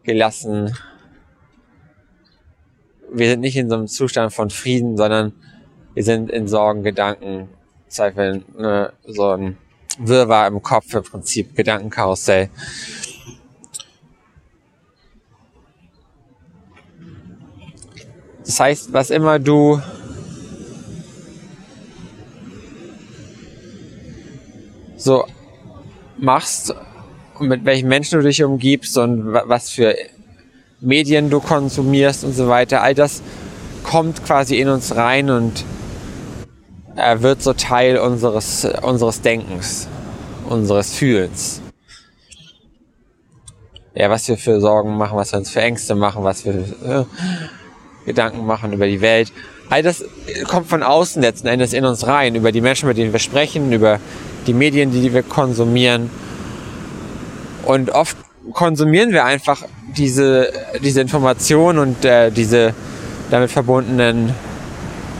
gelassen, wir sind nicht in so einem Zustand von Frieden, sondern wir sind in Sorgen, Gedanken, Zweifeln, ne, so ein Wirrwarr im Kopf im Prinzip, Gedankenkarussell. Das heißt, was immer du so machst und mit welchen Menschen du dich umgibst und was für Medien du konsumierst und so weiter. All das kommt quasi in uns rein und er wird so Teil unseres, unseres Denkens, unseres Fühlens. Ja, was wir für Sorgen machen, was wir uns für Ängste machen, was wir äh, Gedanken machen über die Welt. All das kommt von außen letzten Endes in uns rein, über die Menschen, mit denen wir sprechen, über die Medien, die wir konsumieren. Und oft konsumieren wir einfach diese, diese Information und äh, diese damit verbundenen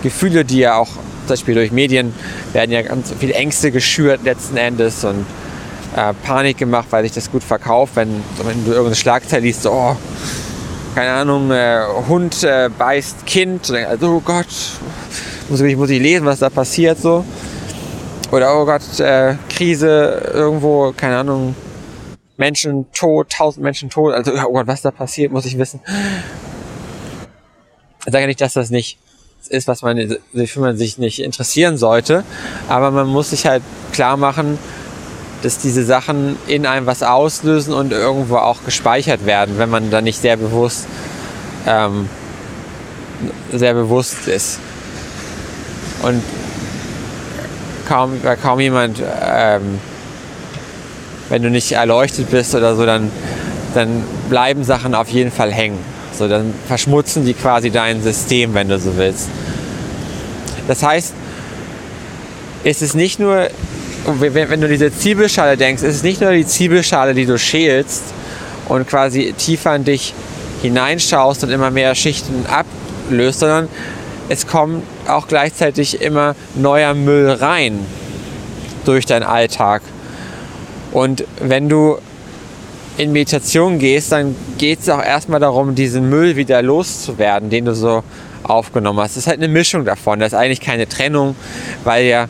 Gefühle, die ja auch zum Beispiel durch Medien werden ja ganz viele Ängste geschürt letzten Endes und äh, Panik gemacht, weil sich das gut verkauft, wenn, wenn du irgendeine Schlagzeile liest, so, oh, keine Ahnung, äh, Hund äh, beißt Kind, also, oh Gott, muss ich, muss ich lesen, was da passiert so. Oder oh Gott, äh, Krise irgendwo, keine Ahnung, Menschen tot, tausend Menschen tot. Also, oh Gott, was da passiert, muss ich wissen. Ich sage nicht, dass das nicht ist, was man, für man sich nicht interessieren sollte. Aber man muss sich halt klar machen, dass diese Sachen in einem was auslösen und irgendwo auch gespeichert werden, wenn man da nicht sehr bewusst, ähm, sehr bewusst ist. Und kaum, kaum jemand ähm, wenn du nicht erleuchtet bist oder so, dann, dann bleiben Sachen auf jeden Fall hängen. So, dann verschmutzen die quasi dein System, wenn du so willst. Das heißt, es ist nicht nur, wenn du diese Zwiebelschale denkst, es ist nicht nur die Zwiebelschale, die du schälst und quasi tiefer in dich hineinschaust und immer mehr Schichten ablöst, sondern es kommt auch gleichzeitig immer neuer Müll rein. durch deinen Alltag. Und wenn du in Meditation gehst, dann geht es auch erstmal darum, diesen Müll wieder loszuwerden, den du so aufgenommen hast. Es ist halt eine Mischung davon. Das ist eigentlich keine Trennung, weil ja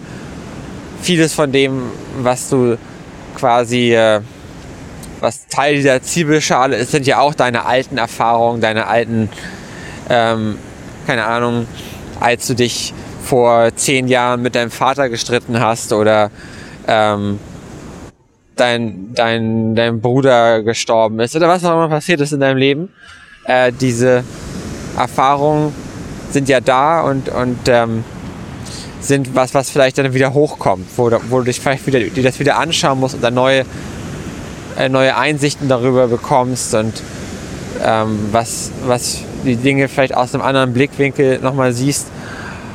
vieles von dem, was du quasi, äh, was Teil dieser Zwiebelschale ist, sind ja auch deine alten Erfahrungen, deine alten, ähm, keine Ahnung, als du dich vor zehn Jahren mit deinem Vater gestritten hast oder ähm, dein, dein, dein Bruder gestorben ist oder was auch immer passiert ist in deinem Leben. Äh, diese Erfahrungen sind ja da und, und ähm, sind was, was vielleicht dann wieder hochkommt, wo, wo du dich vielleicht wieder, dir das wieder anschauen musst und dann neue, äh, neue Einsichten darüber bekommst und ähm, was, was die Dinge vielleicht aus einem anderen Blickwinkel nochmal siehst.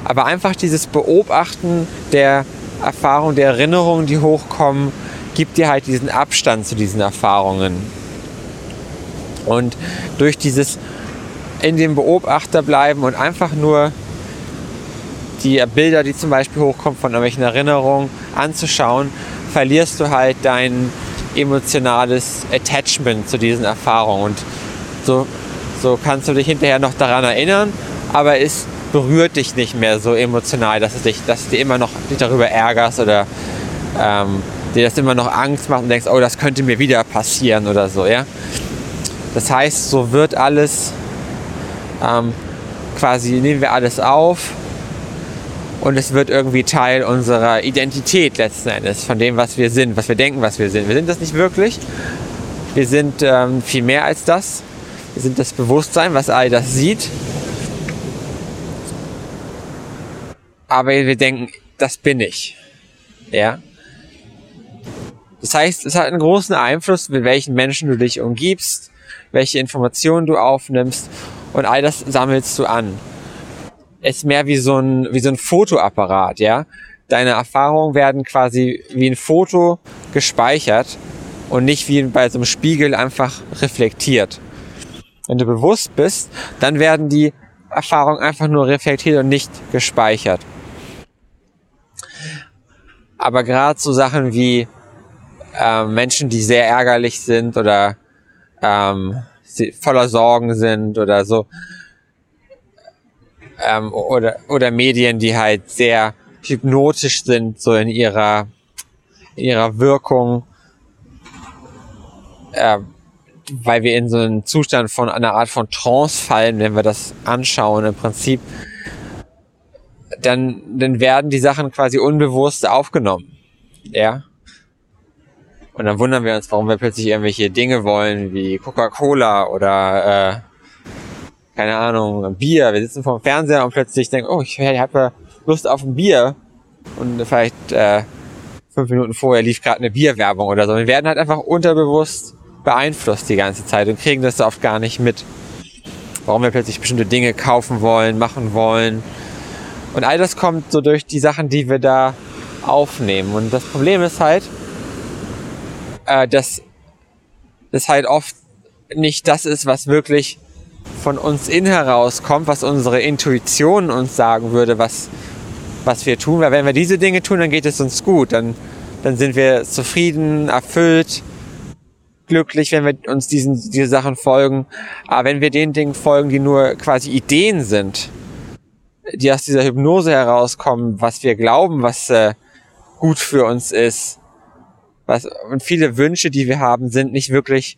Aber einfach dieses Beobachten der Erfahrung, der Erinnerungen, die hochkommen, gibt dir halt diesen Abstand zu diesen Erfahrungen. Und durch dieses in dem Beobachter bleiben und einfach nur die Bilder, die zum Beispiel hochkommen von irgendwelchen Erinnerungen anzuschauen, verlierst du halt dein emotionales Attachment zu diesen Erfahrungen. Und so, so kannst du dich hinterher noch daran erinnern, aber es berührt dich nicht mehr so emotional, dass, es dich, dass du dir immer noch dich darüber ärgerst oder ähm, dir das immer noch Angst macht und denkst, oh, das könnte mir wieder passieren oder so, ja. Das heißt, so wird alles ähm, quasi, nehmen wir alles auf und es wird irgendwie Teil unserer Identität letzten Endes, von dem, was wir sind, was wir denken, was wir sind. Wir sind das nicht wirklich. Wir sind ähm, viel mehr als das. Wir sind das Bewusstsein, was all das sieht. Aber wir denken, das bin ich. Ja. Das heißt, es hat einen großen Einfluss, mit welchen Menschen du dich umgibst, welche Informationen du aufnimmst und all das sammelst du an. Es ist mehr wie so ein, wie so ein Fotoapparat, ja. Deine Erfahrungen werden quasi wie ein Foto gespeichert und nicht wie bei so einem Spiegel einfach reflektiert. Wenn du bewusst bist, dann werden die Erfahrungen einfach nur reflektiert und nicht gespeichert. Aber gerade so Sachen wie äh, Menschen, die sehr ärgerlich sind oder ähm, voller Sorgen sind oder so. Ähm, oder, oder Medien, die halt sehr hypnotisch sind, so in ihrer, in ihrer Wirkung, äh, weil wir in so einen Zustand von einer Art von Trance fallen, wenn wir das anschauen im Prinzip, dann, dann werden die Sachen quasi unbewusst aufgenommen. Ja. Und dann wundern wir uns, warum wir plötzlich irgendwelche Dinge wollen, wie Coca-Cola oder, äh, keine Ahnung, Bier. Wir sitzen vor dem Fernseher und plötzlich denken, oh, ich habe Lust auf ein Bier. Und vielleicht äh, fünf Minuten vorher lief gerade eine Bierwerbung oder so. Wir werden halt einfach unterbewusst beeinflusst die ganze Zeit und kriegen das oft gar nicht mit. Warum wir plötzlich bestimmte Dinge kaufen wollen, machen wollen. Und all das kommt so durch die Sachen, die wir da aufnehmen. Und das Problem ist halt, äh, dass das halt oft nicht das ist, was wirklich von uns in herauskommt, was unsere Intuition uns sagen würde, was, was wir tun. Weil wenn wir diese Dinge tun, dann geht es uns gut. Dann, dann sind wir zufrieden, erfüllt, glücklich, wenn wir uns diesen, diese Sachen folgen. Aber wenn wir den Dingen folgen, die nur quasi Ideen sind, die aus dieser Hypnose herauskommen, was wir glauben, was äh, gut für uns ist, was, und viele Wünsche, die wir haben, sind nicht wirklich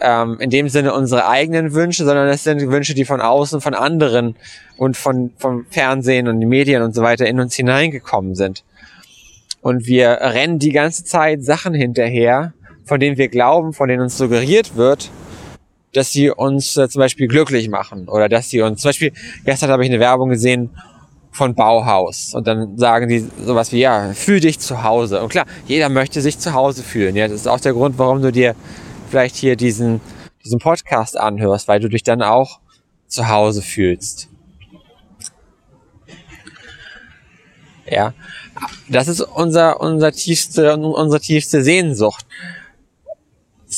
ähm, in dem Sinne unsere eigenen Wünsche, sondern es sind Wünsche, die von außen, von anderen und von vom Fernsehen und den Medien und so weiter in uns hineingekommen sind. Und wir rennen die ganze Zeit Sachen hinterher, von denen wir glauben, von denen uns suggeriert wird, dass sie uns äh, zum Beispiel glücklich machen oder dass sie uns, zum Beispiel, gestern habe ich eine Werbung gesehen, von Bauhaus. Und dann sagen die sowas wie, ja, fühl dich zu Hause. Und klar, jeder möchte sich zu Hause fühlen. Ja, das ist auch der Grund, warum du dir vielleicht hier diesen, diesen Podcast anhörst, weil du dich dann auch zu Hause fühlst. Ja, das ist unser, unser tiefste, unsere tiefste Sehnsucht,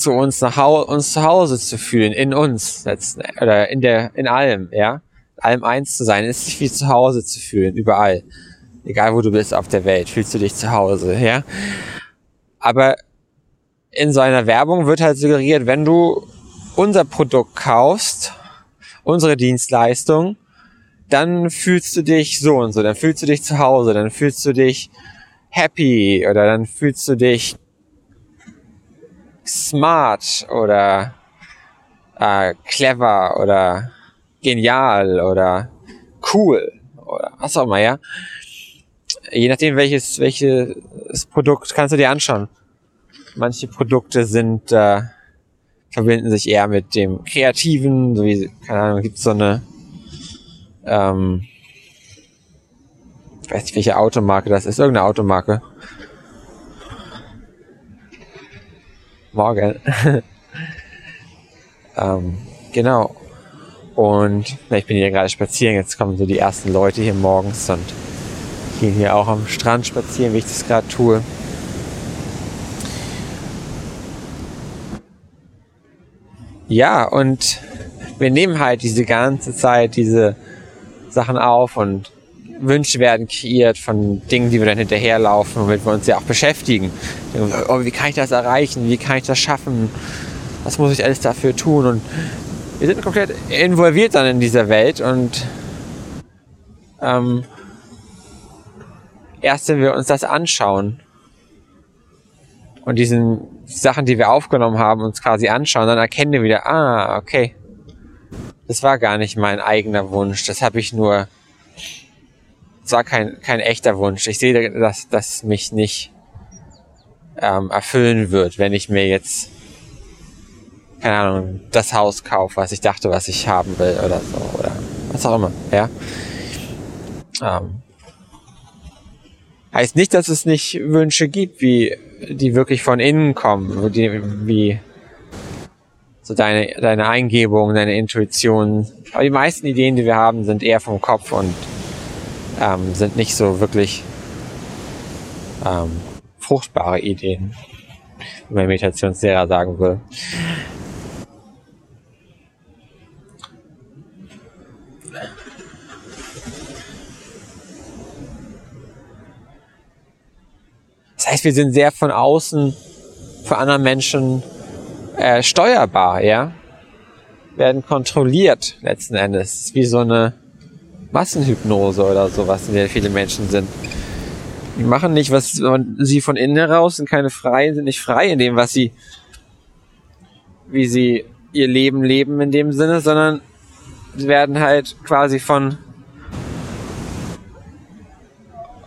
zu uns nach Hause, uns zu Hause zu fühlen, in uns, oder in der, in allem, ja allem eins zu sein, ist sich wie zu Hause zu fühlen, überall. Egal wo du bist auf der Welt, fühlst du dich zu Hause, ja. Aber in so einer Werbung wird halt suggeriert, wenn du unser Produkt kaufst, unsere Dienstleistung, dann fühlst du dich so und so, dann fühlst du dich zu Hause, dann fühlst du dich happy oder dann fühlst du dich smart oder äh, clever oder genial oder cool oder was auch immer, ja. Je nachdem welches, welches Produkt kannst du dir anschauen. Manche Produkte sind, äh, verbinden sich eher mit dem Kreativen, so wie, keine Ahnung, gibt so eine, ähm, weiß nicht, welche Automarke das ist, irgendeine Automarke. Morgen. ähm, genau. Und na, ich bin hier gerade spazieren, jetzt kommen so die ersten Leute hier morgens und gehen hier auch am Strand spazieren, wie ich das gerade tue. Ja, und wir nehmen halt diese ganze Zeit diese Sachen auf und Wünsche werden kreiert von Dingen, die wir dann hinterherlaufen, womit wir uns ja auch beschäftigen. Oh, wie kann ich das erreichen? Wie kann ich das schaffen? Was muss ich alles dafür tun? Und wir sind komplett involviert dann in dieser Welt und ähm, erst wenn wir uns das anschauen und diesen Sachen, die wir aufgenommen haben, uns quasi anschauen, dann erkennen wir wieder, ah, okay, das war gar nicht mein eigener Wunsch, das habe ich nur, das war kein, kein echter Wunsch. Ich sehe, dass das mich nicht ähm, erfüllen wird, wenn ich mir jetzt keine Ahnung, das Haus kaufe, was ich dachte, was ich haben will oder so oder was auch immer, ja. Ähm, heißt nicht, dass es nicht Wünsche gibt, wie die wirklich von innen kommen, die, wie so deine deine Eingebung, deine Intuition. Aber die meisten Ideen, die wir haben, sind eher vom Kopf und ähm, sind nicht so wirklich ähm, fruchtbare Ideen, wie mein Meditationslehrer sagen will. Das heißt, wir sind sehr von außen, von anderen Menschen äh, steuerbar, ja. Werden kontrolliert letzten Endes. Wie so eine Massenhypnose oder sowas, in der viele Menschen sind. Die machen nicht, was sie von innen heraus sind keine freien, sind nicht frei in dem, was sie, wie sie ihr Leben leben in dem Sinne, sondern sie werden halt quasi von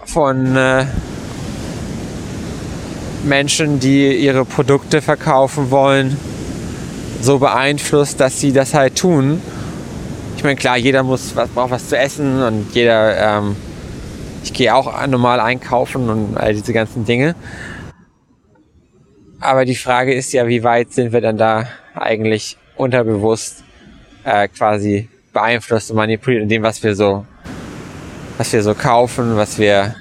von äh, Menschen, die ihre Produkte verkaufen wollen, so beeinflusst, dass sie das halt tun. Ich meine, klar, jeder muss was braucht was zu essen und jeder, ähm, ich gehe auch normal einkaufen und all diese ganzen Dinge. Aber die Frage ist ja, wie weit sind wir dann da eigentlich unterbewusst äh, quasi beeinflusst und manipuliert in dem, was wir so, was wir so kaufen, was wir,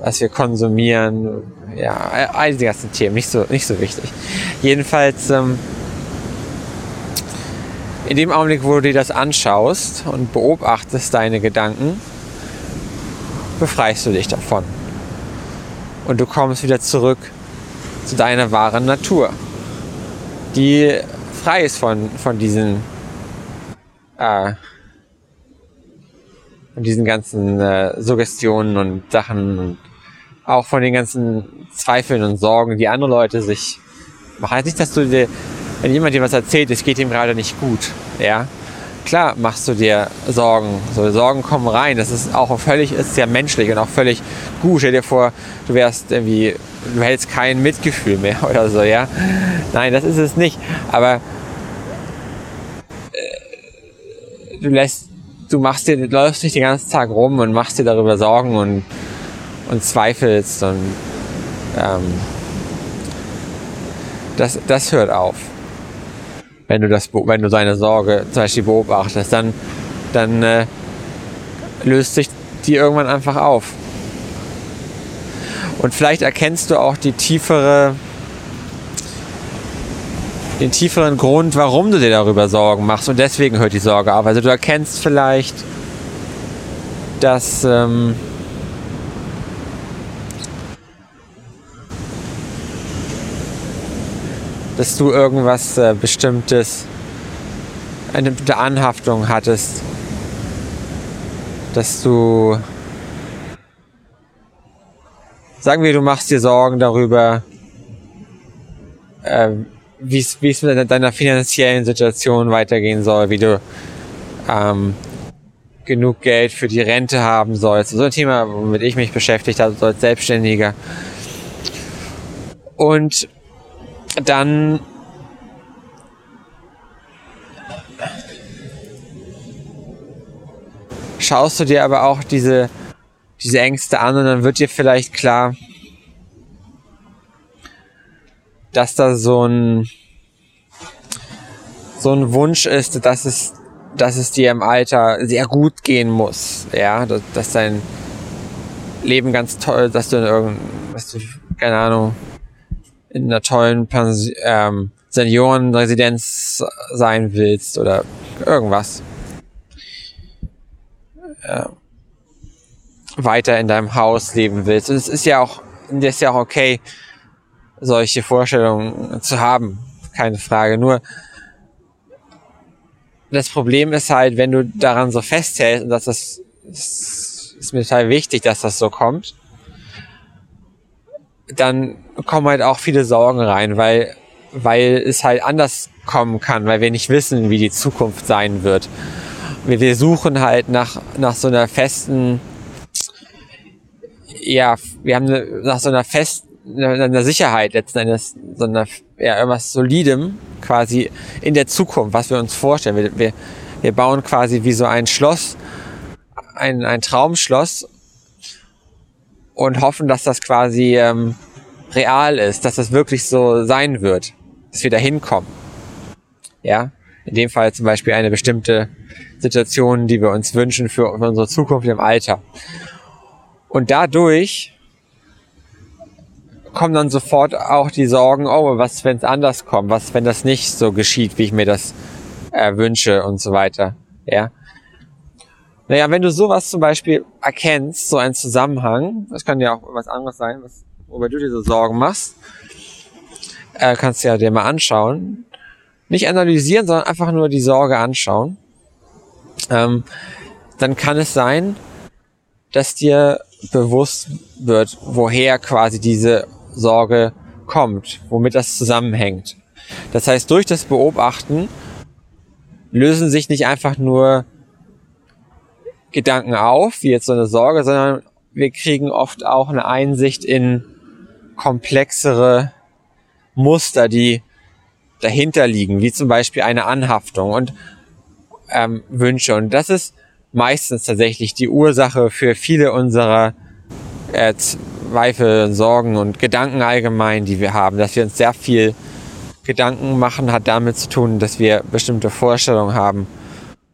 was wir konsumieren, ja, all diese ganzen Themen, nicht so, nicht so wichtig. Jedenfalls, ähm, in dem Augenblick, wo du dir das anschaust und beobachtest deine Gedanken, befreist du dich davon. Und du kommst wieder zurück zu deiner wahren Natur, die frei ist von, von diesen, äh, von diesen ganzen äh, Suggestionen und Sachen und auch von den ganzen Zweifeln und Sorgen, die andere Leute sich machen. Nicht, dass du dir, wenn jemand dir was erzählt, es geht ihm gerade nicht gut, ja, klar machst du dir Sorgen. So Sorgen kommen rein. Das ist auch völlig, ist ja menschlich und auch völlig gut. Stell dir vor, du wärst irgendwie, du hältst kein Mitgefühl mehr oder so, ja. Nein, das ist es nicht. Aber äh, du lässt, du machst dir, du läufst nicht den ganzen Tag rum und machst dir darüber Sorgen und und zweifelst und ähm, das, das hört auf. Wenn du das, wenn du seine Sorge zum Beispiel beobachtest, dann, dann äh, löst sich die irgendwann einfach auf. Und vielleicht erkennst du auch die tiefere, den tieferen Grund, warum du dir darüber Sorgen machst und deswegen hört die Sorge auf. Also du erkennst vielleicht, dass ähm, dass du irgendwas äh, Bestimmtes, eine bestimmte Anhaftung hattest, dass du, sagen wir, du machst dir Sorgen darüber, äh, wie es mit deiner finanziellen Situation weitergehen soll, wie du ähm, genug Geld für die Rente haben sollst. So ein Thema, womit ich mich beschäftigt habe, so als Selbstständiger. Und dann schaust du dir aber auch diese, diese Ängste an und dann wird dir vielleicht klar, dass da so ein, so ein Wunsch ist, dass es, dass es dir im Alter sehr gut gehen muss, ja, dass, dass dein Leben ganz toll, dass du in irgendein, dass du, keine Ahnung, in einer tollen Pension, ähm, Seniorenresidenz sein willst oder irgendwas. Äh, weiter in deinem Haus leben willst. Und es ist ja auch, das ist ja auch okay, solche Vorstellungen zu haben. Keine Frage. Nur das Problem ist halt, wenn du daran so festhältst und dass das ist mir total wichtig, dass das so kommt, dann kommen halt auch viele Sorgen rein, weil, weil es halt anders kommen kann, weil wir nicht wissen, wie die Zukunft sein wird. Wir, wir suchen halt nach, nach so einer festen, ja, wir haben eine, nach so einer festen, einer Sicherheit letzten Endes, so einer, ja, irgendwas Solidem quasi in der Zukunft, was wir uns vorstellen. Wir, wir, wir bauen quasi wie so ein Schloss, ein, ein Traumschloss und hoffen, dass das quasi ähm, real ist, dass das wirklich so sein wird, dass wir da hinkommen. Ja, in dem Fall zum Beispiel eine bestimmte Situation, die wir uns wünschen für unsere Zukunft im Alter. Und dadurch kommen dann sofort auch die Sorgen, oh, was, wenn es anders kommt, was, wenn das nicht so geschieht, wie ich mir das äh, wünsche und so weiter. Ja. Naja, wenn du sowas zum Beispiel erkennst, so einen Zusammenhang, das kann ja auch was anderes sein, was, worüber du dir so Sorgen machst, äh, kannst du ja dir mal anschauen. Nicht analysieren, sondern einfach nur die Sorge anschauen. Ähm, dann kann es sein, dass dir bewusst wird, woher quasi diese Sorge kommt, womit das zusammenhängt. Das heißt, durch das Beobachten lösen sich nicht einfach nur Gedanken auf, wie jetzt so eine Sorge, sondern wir kriegen oft auch eine Einsicht in komplexere Muster, die dahinter liegen, wie zum Beispiel eine Anhaftung und ähm, Wünsche. Und das ist meistens tatsächlich die Ursache für viele unserer äh, Zweifel, Sorgen und Gedanken allgemein, die wir haben, dass wir uns sehr viel Gedanken machen, hat damit zu tun, dass wir bestimmte Vorstellungen haben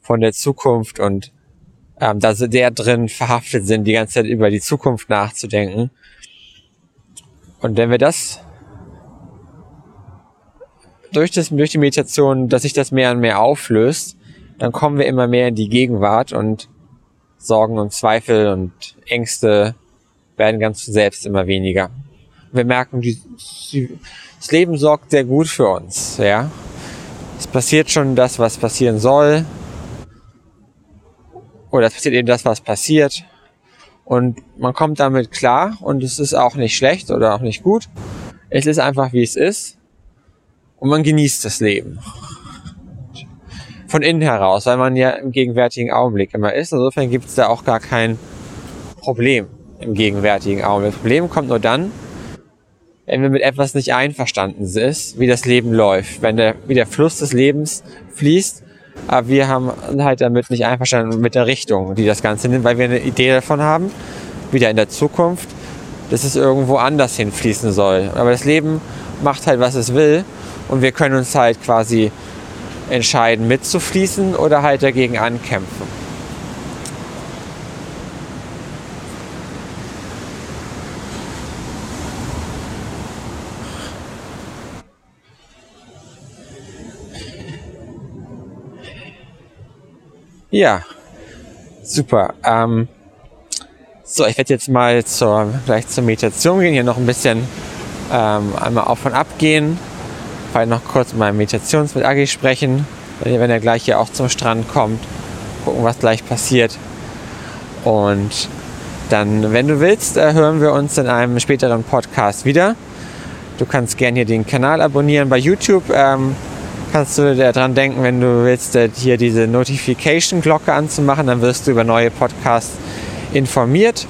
von der Zukunft und ähm, da sehr drin verhaftet sind, die ganze Zeit über die Zukunft nachzudenken. Und wenn wir das durch, das, durch die Meditation, dass sich das mehr und mehr auflöst, dann kommen wir immer mehr in die Gegenwart und Sorgen und Zweifel und Ängste werden ganz selbst immer weniger. Wir merken, die, die, das Leben sorgt sehr gut für uns, ja. Es passiert schon das, was passieren soll. Oder es passiert eben das, was passiert. Und man kommt damit klar und es ist auch nicht schlecht oder auch nicht gut. Es ist einfach, wie es ist. Und man genießt das Leben. Von innen heraus, weil man ja im gegenwärtigen Augenblick immer ist. Insofern gibt es da auch gar kein Problem im gegenwärtigen Augenblick. Das Problem kommt nur dann, wenn wir mit etwas nicht einverstanden sind, wie das Leben läuft, wenn der, wie der Fluss des Lebens fließt, aber wir haben halt damit nicht einverstanden mit der Richtung, die das Ganze nimmt, weil wir eine Idee davon haben, wieder in der Zukunft, dass es irgendwo anders hinfließen soll. Aber das Leben macht halt, was es will und wir können uns halt quasi entscheiden, mitzufließen oder halt dagegen ankämpfen. Ja, super. Ähm, so, ich werde jetzt mal zur, gleich zur Meditation gehen, hier noch ein bisschen ähm, einmal auf und ab gehen, vielleicht noch kurz mal Meditations mit Agi sprechen, wenn er gleich hier auch zum Strand kommt. Gucken, was gleich passiert. Und dann, wenn du willst, äh, hören wir uns in einem späteren Podcast wieder. Du kannst gerne hier den Kanal abonnieren. Bei YouTube ähm, kannst du daran denken, wenn du willst, äh, hier diese Notification-Glocke anzumachen, dann wirst du über neue Podcasts informiert.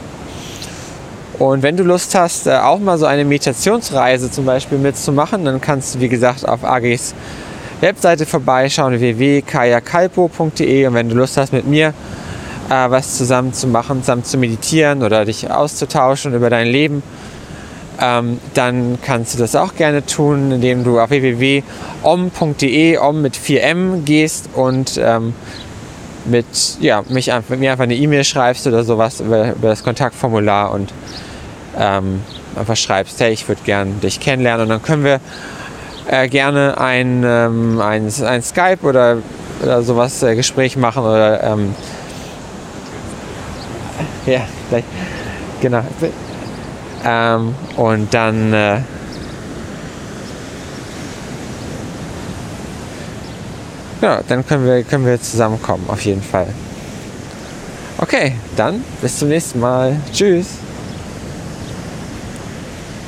Und wenn du Lust hast, äh, auch mal so eine Meditationsreise zum Beispiel mitzumachen, dann kannst du, wie gesagt, auf AGs Webseite vorbeischauen, www.kayakalpo.de. Und wenn du Lust hast, mit mir äh, was zusammen zu machen, zusammen zu meditieren oder dich auszutauschen über dein Leben, ähm, dann kannst du das auch gerne tun, indem du auf www.om.de, om mit 4m gehst und ähm, mit, ja, mich, mit mir einfach eine E-Mail schreibst oder sowas über, über das Kontaktformular und ähm, einfach schreibst, hey, ich würde gerne dich kennenlernen und dann können wir äh, gerne ein, ähm, ein, ein Skype oder, oder sowas äh, Gespräch machen oder ähm, ja, gleich, genau. Ähm, und dann äh, ja, dann können wir, können wir zusammenkommen, auf jeden Fall. Okay, dann bis zum nächsten Mal. Tschüss.